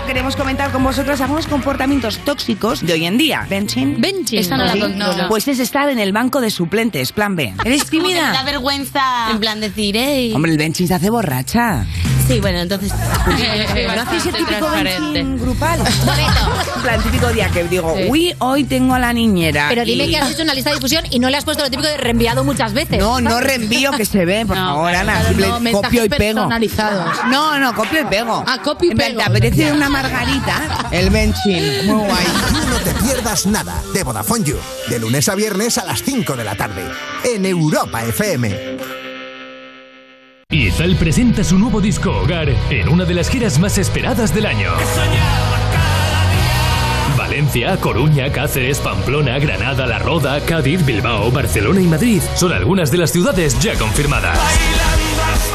Queremos comentar con vosotros algunos comportamientos tóxicos de hoy en día. ¿Benching? Benching. Esta no la ¿Sí? controlo. Pues es estar en el banco de suplentes, plan B. ¿Eres me da tímida? vergüenza. En plan decir, ey. Hombre, el benching se hace borracha. Sí, bueno, entonces. ¿No hacéis el típico benching grupal? En plan, típico día que digo, Sí. uy, hoy tengo a la niñera. Pero dime y- que has hecho una lista de difusión y no le has puesto lo típico de reenviado muchas veces. No, no reenvío que se ve, por No, favor, claro, Ana. claro, simple- no, copio y pego. No, no, copio y pego. Ah, copio y pego. ¿Te apetece una margarita? El benching. Muy guay. You No Te Pierdas Nada de Vodafone You. De lunes a viernes a las 5 de la tarde. En Europa FM. Izal presenta su nuevo disco Hogar en una de las giras más esperadas del año. Valencia, Coruña, Cáceres, Pamplona, Granada, La Roda, Cádiz, Bilbao, Barcelona y Madrid son algunas de las ciudades ya confirmadas.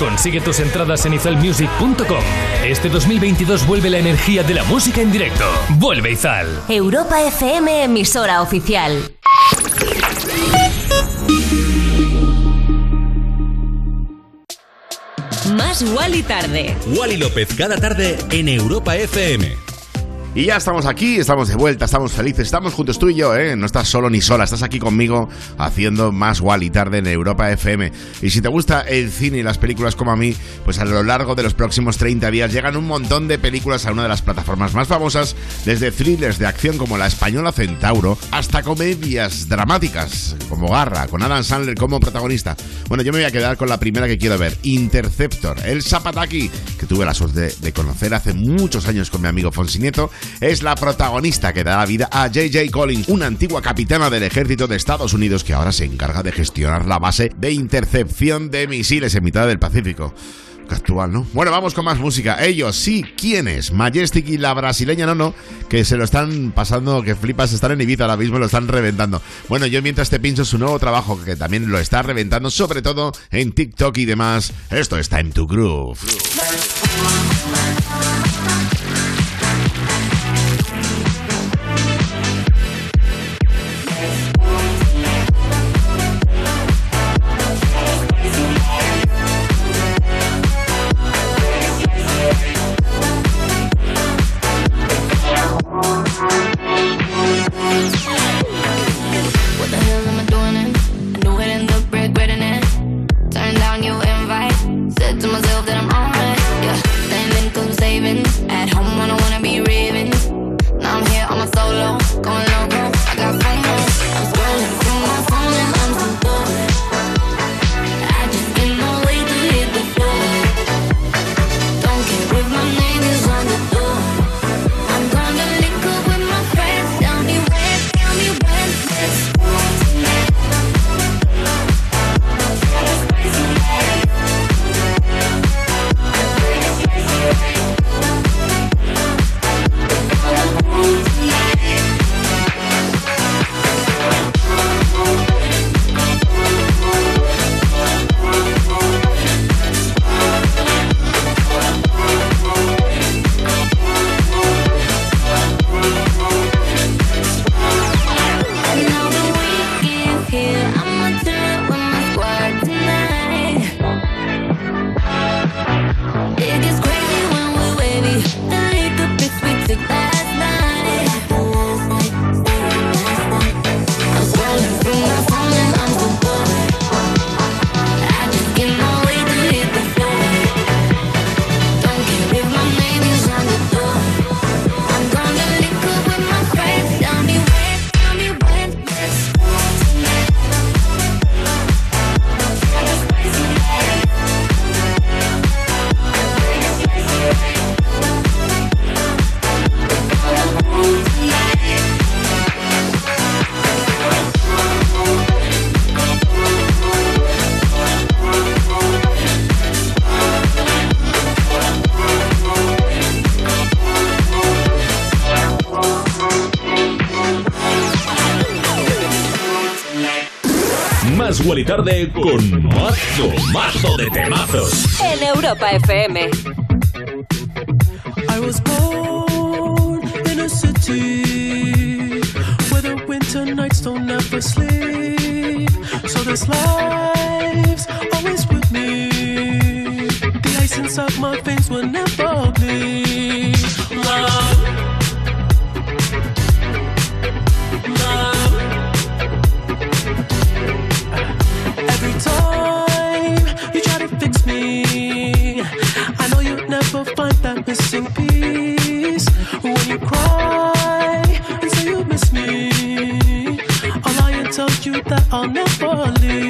Consigue tus entradas en izalmusic.com. Este 2022 vuelve la energía de la música en directo. Vuelve Izal. Europa FM, emisora oficial. Wally tarde. Wally López cada tarde en Europa FM. Y ya estamos aquí, estamos de vuelta, estamos felices, estamos juntos tú y yo, ¿eh? No estás solo ni sola, estás aquí conmigo haciendo más Wally tarde en Europa FM. Y si te gusta el cine y las películas como a mí, pues a lo largo de los próximos 30 días llegan un montón de películas a una de las plataformas más famosas, desde thrillers de acción como la española Centauro, hasta comedias dramáticas como Garra, con Adam Sandler como protagonista. Bueno, yo me voy a quedar con la primera que quiero ver, Interceptor, el Zapataki, que tuve la suerte de conocer hace muchos años con mi amigo Fonsi Nieto, es la protagonista que da vida a JJ Collins, una antigua capitana del ejército de Estados Unidos que ahora se encarga de gestionar la base de intercepción de misiles en mitad del Pacífico. Actual, ¿no? Bueno, vamos con más música. Ellos sí, ¿quiénes? Majestic y la brasileña Nono, que se lo están pasando, que flipas, están en Ibiza ahora mismo, lo están reventando. Bueno, yo mientras te pincho su nuevo trabajo, que también lo está reventando, sobre todo en TikTok y demás. Esto es Time to Groove. Más Wally Tarde con mazo, mazo de temazos. En Europa FM. I was born in a city where the winter nights don't ever sleep. So this life's always with me. The ice inside my veins will never bleed. Love. Missing piece. When you cry and say you miss me, lie and tell you that I'll never leave.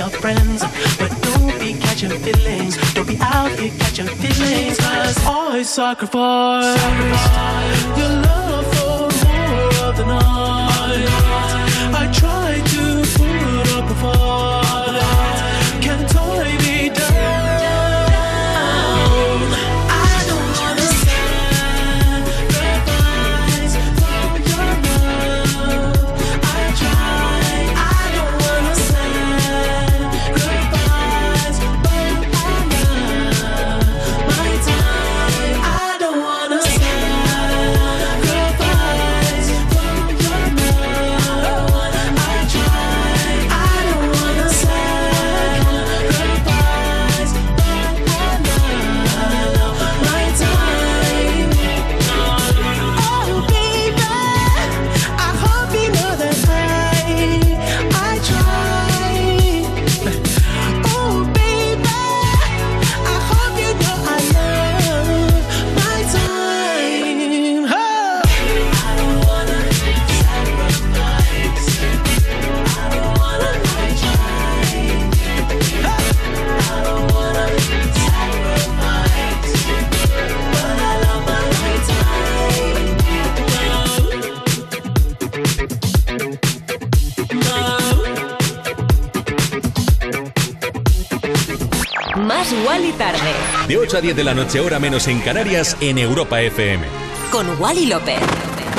Are friends. But don't be catching feelings. Don't be out here catching feelings. Cause I sacrifice your love for more of the night. I try to De 8 a 10 de la noche, hora menos en Canarias, en Europa FM. Con Wally López.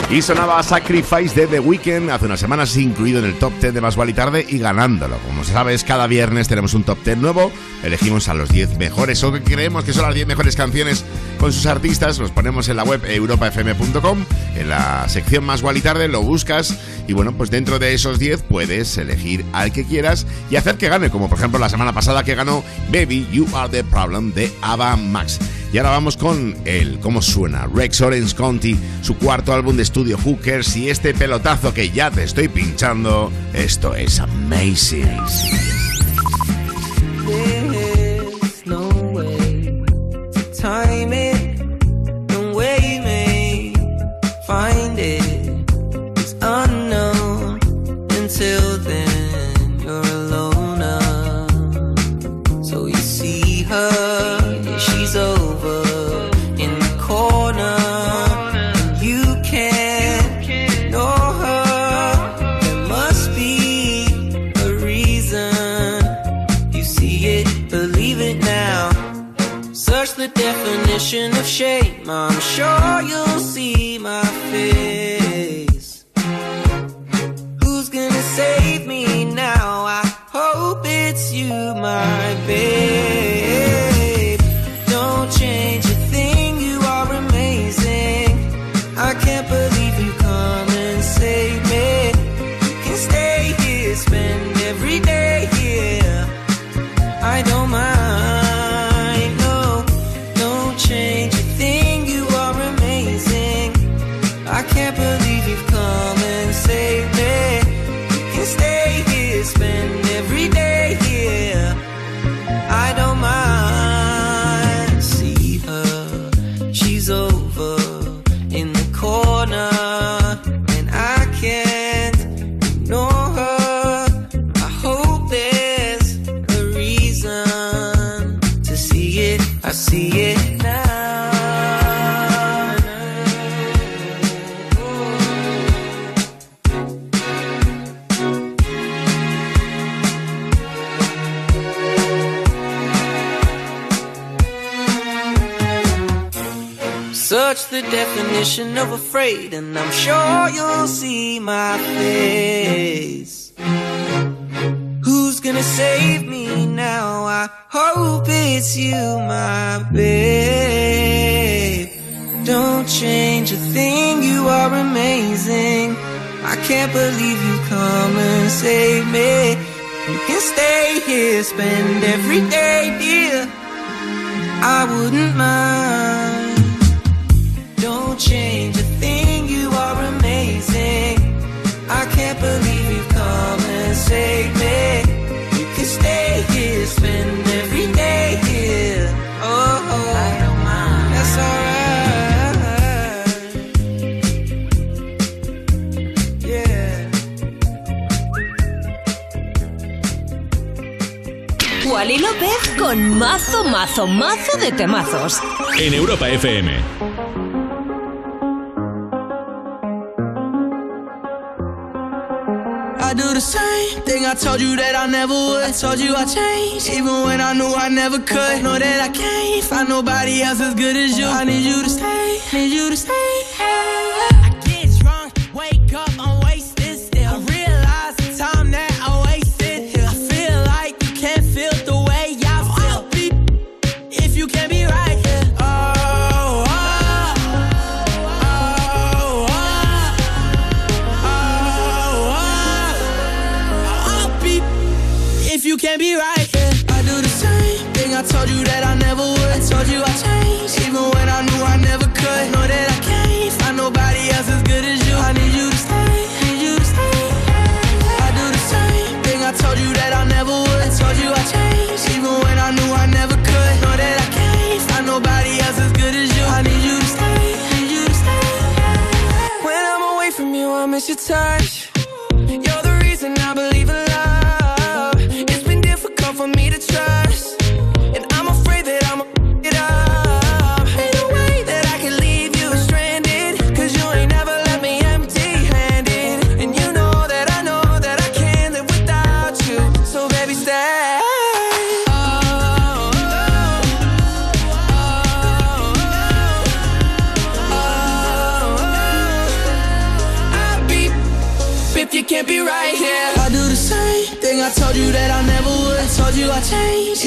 Y sonaba Sacrifice de The Weeknd hace unas semanas, incluido en el top 10 de Más y Tarde y ganándolo. Como sabes, cada viernes tenemos un top 10 nuevo, elegimos a los 10 mejores o que creemos que son las 10 mejores canciones con sus artistas, los ponemos en la web europafm.com, en la sección Más y Tarde, lo buscas y bueno, pues dentro de esos 10 puedes elegir al que quieras y hacer que gane, como por ejemplo la semana pasada que ganó Baby You Are the Problem de Ava Max. Y ahora vamos con el cómo suena Rex Orange County, su cuarto álbum de estudio Hookers y este pelotazo que ya te estoy pinchando. Esto es amazing.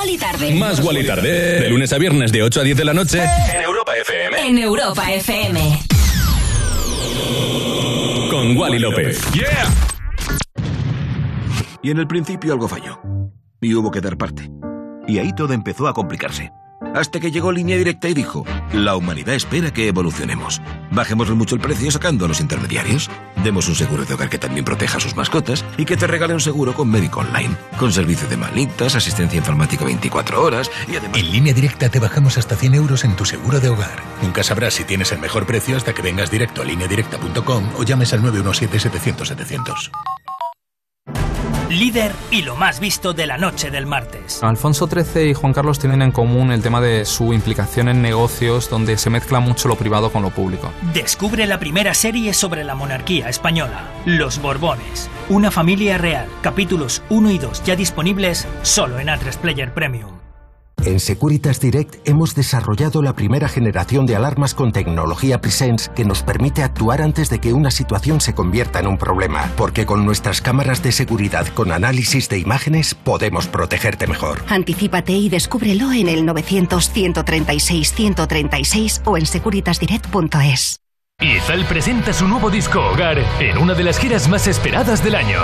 Más Wally tarde. Más Wally tarde. De lunes a viernes de 8 a 10 de la noche. En Europa FM. En Europa FM. Con Wally López. Y en el principio algo falló. Y hubo que dar parte. Y ahí todo empezó a complicarse. Hasta que llegó Línea Directa y dijo, la humanidad espera que evolucionemos. Bajémosle mucho el precio sacando a los intermediarios. Demos un seguro de hogar que también proteja a sus mascotas y que te regale un seguro con médico online, con servicio de manitas, asistencia informática 24 horas y además... En línea directa te bajamos hasta 100 euros en tu seguro de hogar. Nunca sabrás si tienes el mejor precio hasta que vengas directo a lineadirecta.com o llames al 917-700-700. Líder y lo más visto de la noche del martes. Alfonso XIII y Juan Carlos tienen en común el tema de su implicación en negocios donde se mezcla mucho lo privado con lo público. Descubre la primera serie sobre la monarquía española, Los Borbones, una familia real. Capítulos 1 y 2 ya disponibles solo en A3 Player Premium. En Securitas Direct hemos desarrollado la primera generación de alarmas con tecnología Presence que nos permite actuar antes de que una situación se convierta en un problema, porque con nuestras cámaras de seguridad con análisis de imágenes podemos protegerte mejor. Anticípate y descúbrelo en el 900-136-136 o en securitasdirect.es. Izal presenta su nuevo disco Hogar en una de las giras más esperadas del año.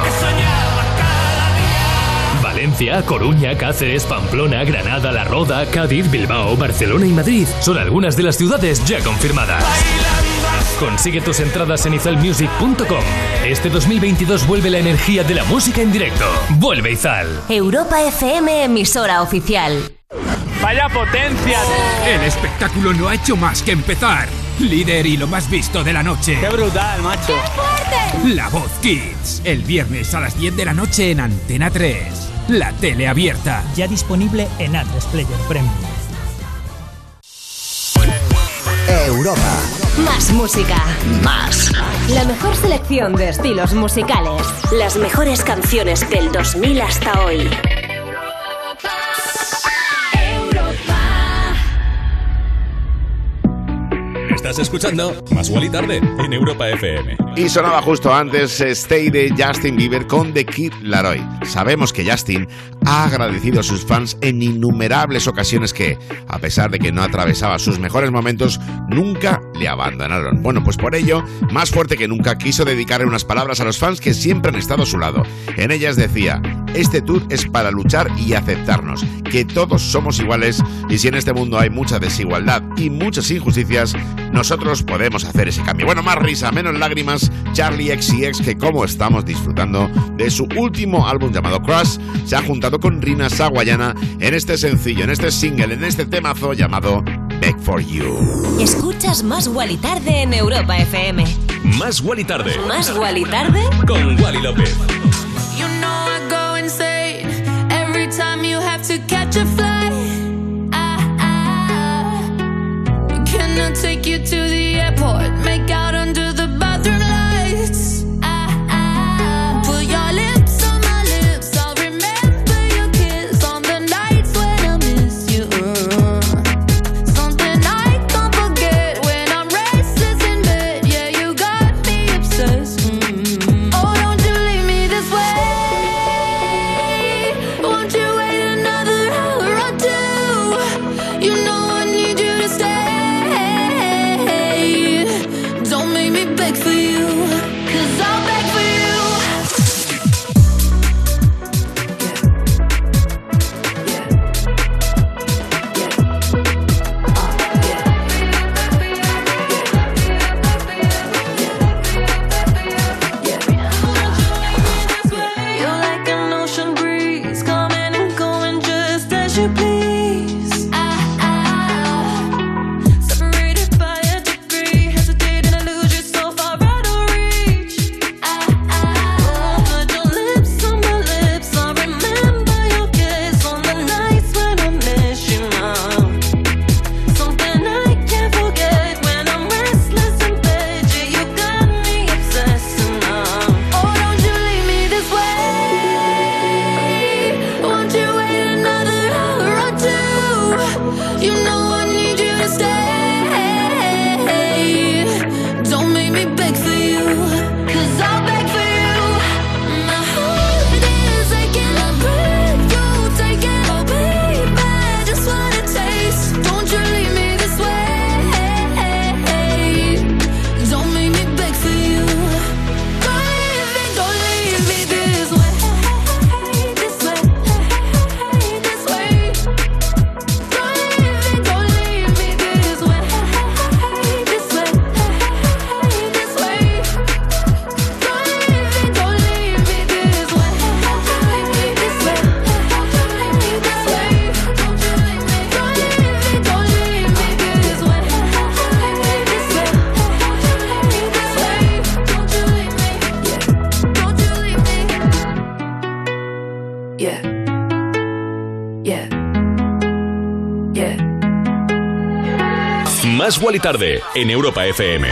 Valencia, Coruña, Cáceres, Pamplona, Granada, La Roda, Cádiz, Bilbao, Barcelona y Madrid son algunas de las ciudades ya confirmadas. Consigue tus entradas en izalmusic.com. Este 2022 vuelve la energía de la música en directo. Vuelve Izal. Europa FM, emisora oficial. ¡Vaya potencia! El espectáculo no ha hecho más que empezar. Líder y lo más visto de la noche. ¡Qué brutal, macho! La Voz Kids. El viernes a las 10 de la noche en Antena 3. La tele abierta. Ya disponible en A3 Player Premium. Europa. Más música. Más. La mejor selección de estilos musicales. Las mejores canciones del 2000 hasta hoy. Estás escuchando Más Gual y Tarde en Europa FM. Y sonaba justo antes Stay de Justin Bieber con The Kid Laroi. Sabemos que Justin ha agradecido a sus fans en innumerables ocasiones que, a pesar de que no atravesaba sus mejores momentos, nunca le abandonaron. Bueno, pues por ello, más fuerte que nunca, quiso dedicarle unas palabras a los fans que siempre han estado a su lado. En ellas decía, este tour es para luchar y aceptarnos, que todos somos iguales y si en este mundo hay mucha desigualdad y muchas injusticias, nosotros podemos hacer ese cambio. Bueno, más risa, menos lágrimas, Charlie XCX, que como estamos disfrutando de su último álbum llamado Crush, se ha juntado con Rina Sawayana en este sencillo, en este single, en este temazo llamado Back for You. Escuchas Más Gual y Tarde en Europa FM. Más Gual y Tarde. Más Gual y Tarde Con Wally López. You know I go insane every time you have to catch a flight. I, I cannot take you to the airport, make Más y Tarde en Europa FM.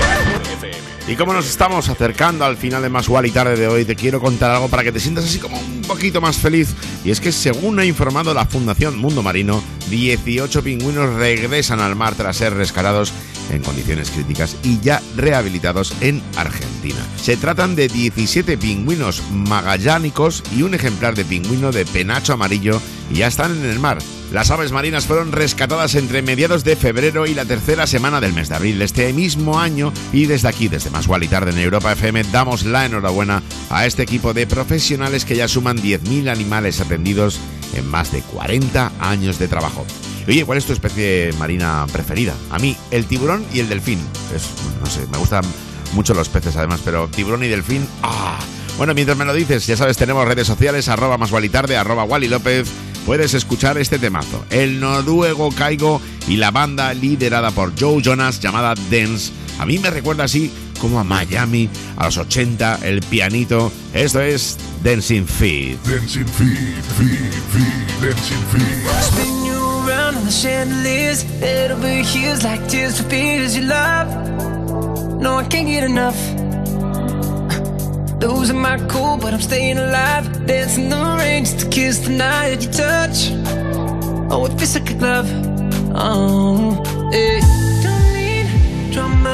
Y como nos estamos acercando al final de Más y Tarde de hoy, te quiero contar algo para que te sientas así como un poquito más feliz. Y es que según ha informado la Fundación Mundo Marino, 18 pingüinos regresan al mar tras ser rescatados en condiciones críticas y ya rehabilitados en Argentina. Se tratan de 17 pingüinos magallánicos y un ejemplar de pingüino de penacho amarillo y ya están en el mar. Las aves marinas fueron rescatadas entre mediados de febrero y la tercera semana del mes de abril de este mismo año y desde aquí, desde Más y Tarde en Europa FM, damos la enhorabuena a este equipo de profesionales que ya suman 10.000 animales atendidos en más de 40 años de trabajo. Oye, ¿cuál es tu especie marina preferida? A mí, el tiburón y el delfín. Es, no sé, me gustan mucho los peces además, pero tiburón y delfín, ¡ah! Bueno, mientras me lo dices, ya sabes, tenemos redes sociales, arroba más Tarde, arroba Wally López. Puedes escuchar este temazo, el noruego Caigo y la banda liderada por Joe Jonas llamada Dance. A mí me recuerda así como a Miami, a los 80, el pianito. Esto es Dancing Feet. Dancing feet, feet, feet, dancing feet. Spin you around on the chandeliers. It'll be heels like tears for fears you love. No, I can't get enough. Losing my cool, but I'm staying alive. Dancing the rain just to kiss the night that you touch. Oh, it feels like a glove. Oh, hey. Don't need drama.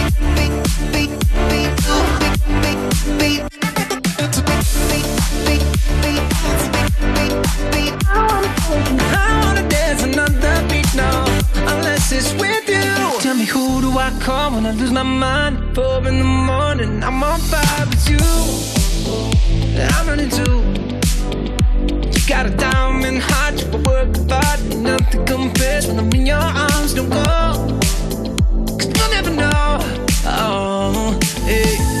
call when I lose my mind? Four in the morning, I'm on fire with you. I'm. You got a diamond heart, you work hard, nothing compares when I'm in your arms. Don't go, cause you'll never know. Oh, hey.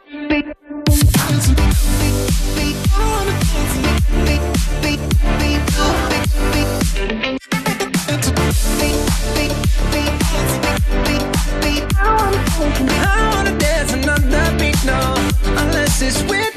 Unless it's with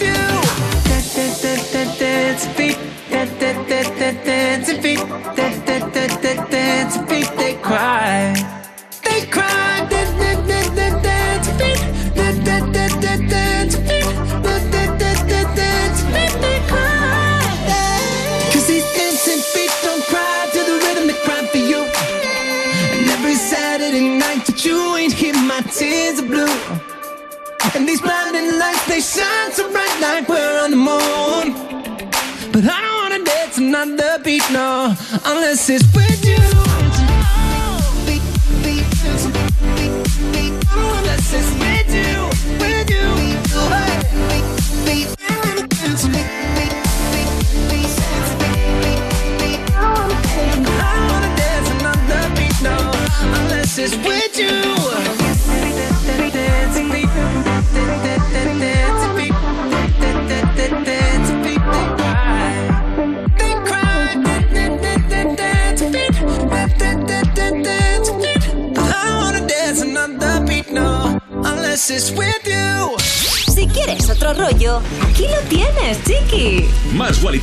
unless it's with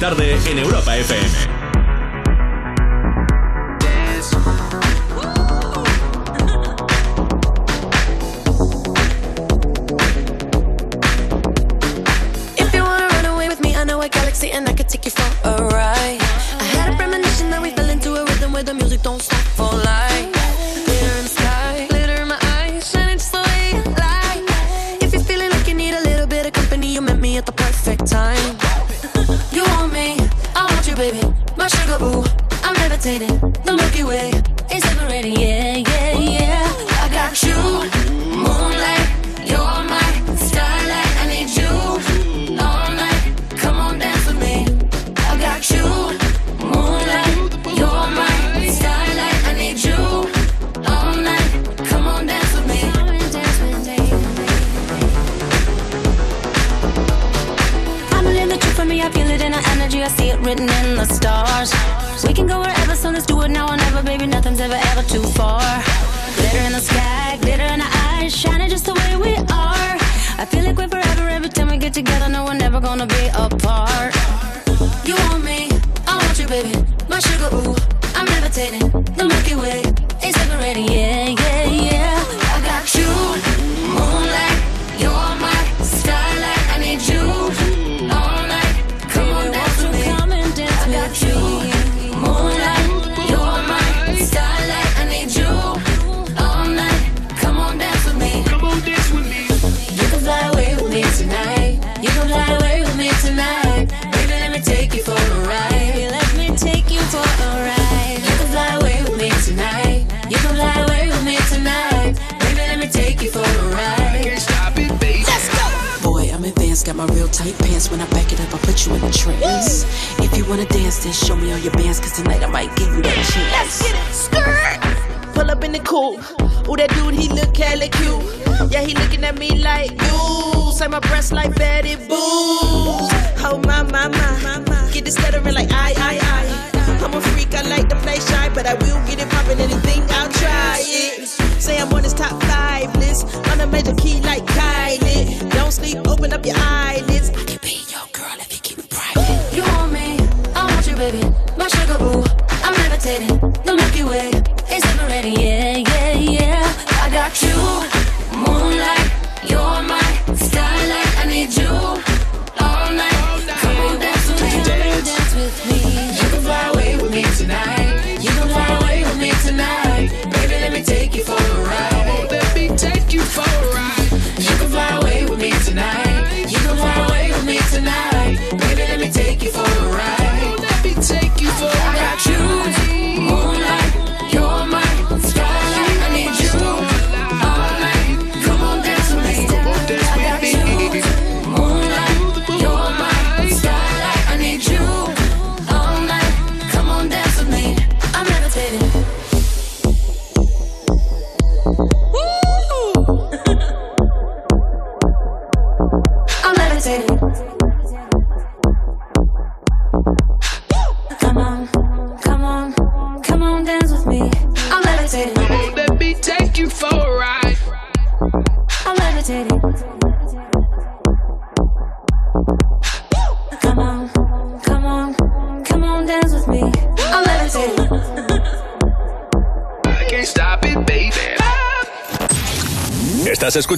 Tarde en Europa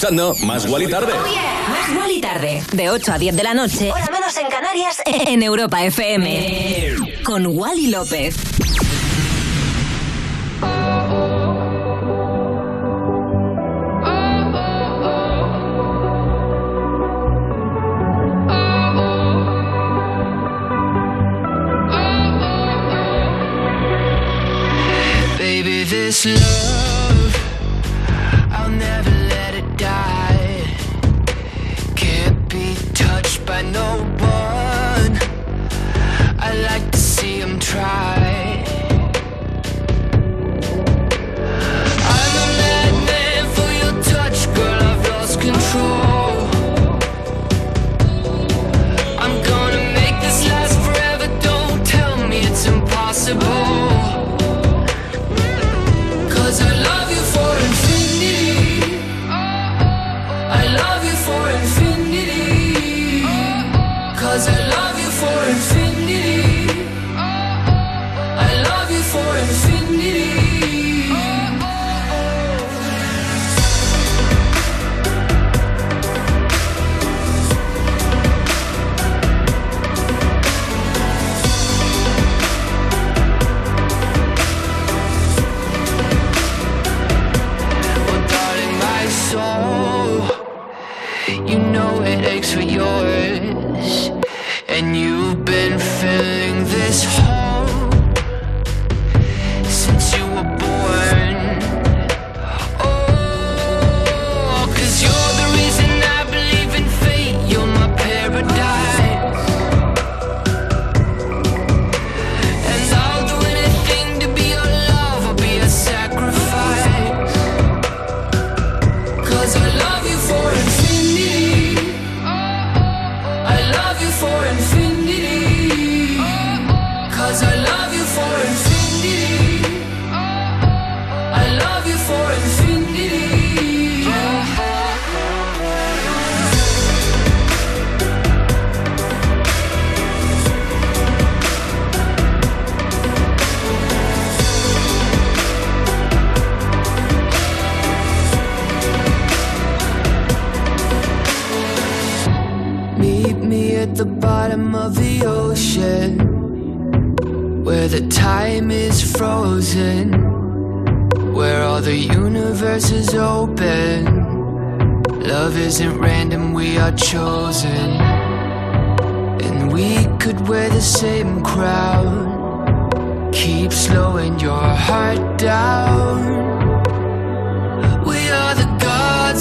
escuchando Más Gual y Tarde. Oh yeah. Más Gual y Tarde. De 8 a 10 de la noche. Hora menos en Canarias. En Europa FM. Con Wally López.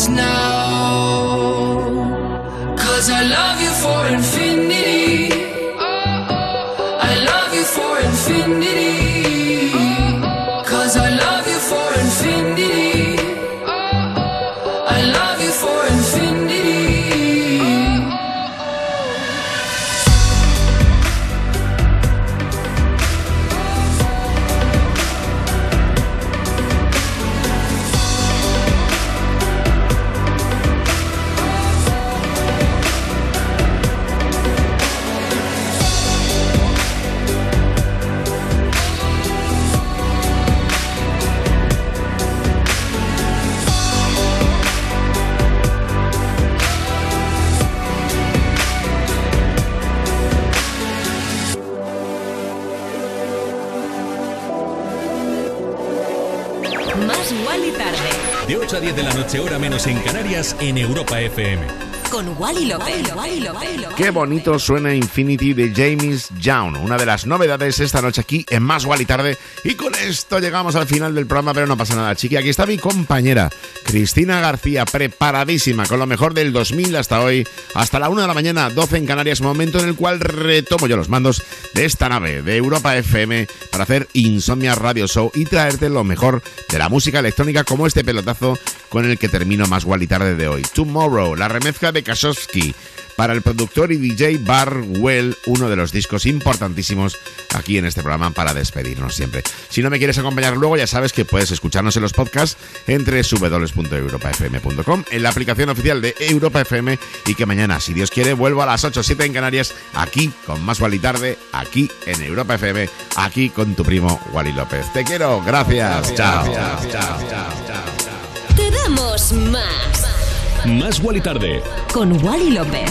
Now. Cause I love you for infinity. En Europa FM. Con Wally López. Qué bonito suena Infinity de James Young, una de las novedades esta noche aquí en Más Wally Tarde. Y con esto llegamos al final del programa, pero no pasa nada, chiqui. Aquí está mi compañera, Cristina García, preparadísima con lo mejor del 2000 hasta hoy, hasta la 1 de la mañana, 12 en Canarias, momento en el cual retomo yo los mandos de esta nave de Europa FM para hacer Insomnia Radio Show y traerte lo mejor de la música electrónica como este pelotazo con el que termino Más Wally Tarde de hoy. Tomorrow, la remezcla de Kasowski para el productor y DJ Barwell, uno de los discos importantísimos aquí en este programa para despedirnos siempre. Si no me quieres acompañar luego, ya sabes que puedes escucharnos en los podcasts entre www.europafm.com, en la aplicación oficial de Europa FM y que mañana, si Dios quiere, vuelvo a las 8 o 7 en Canarias, aquí con más Wally Tarde, aquí en Europa FM, aquí con tu primo Wally López. Te quiero, gracias, chao. Te damos más. Más Wally Tarde. Con Wally López.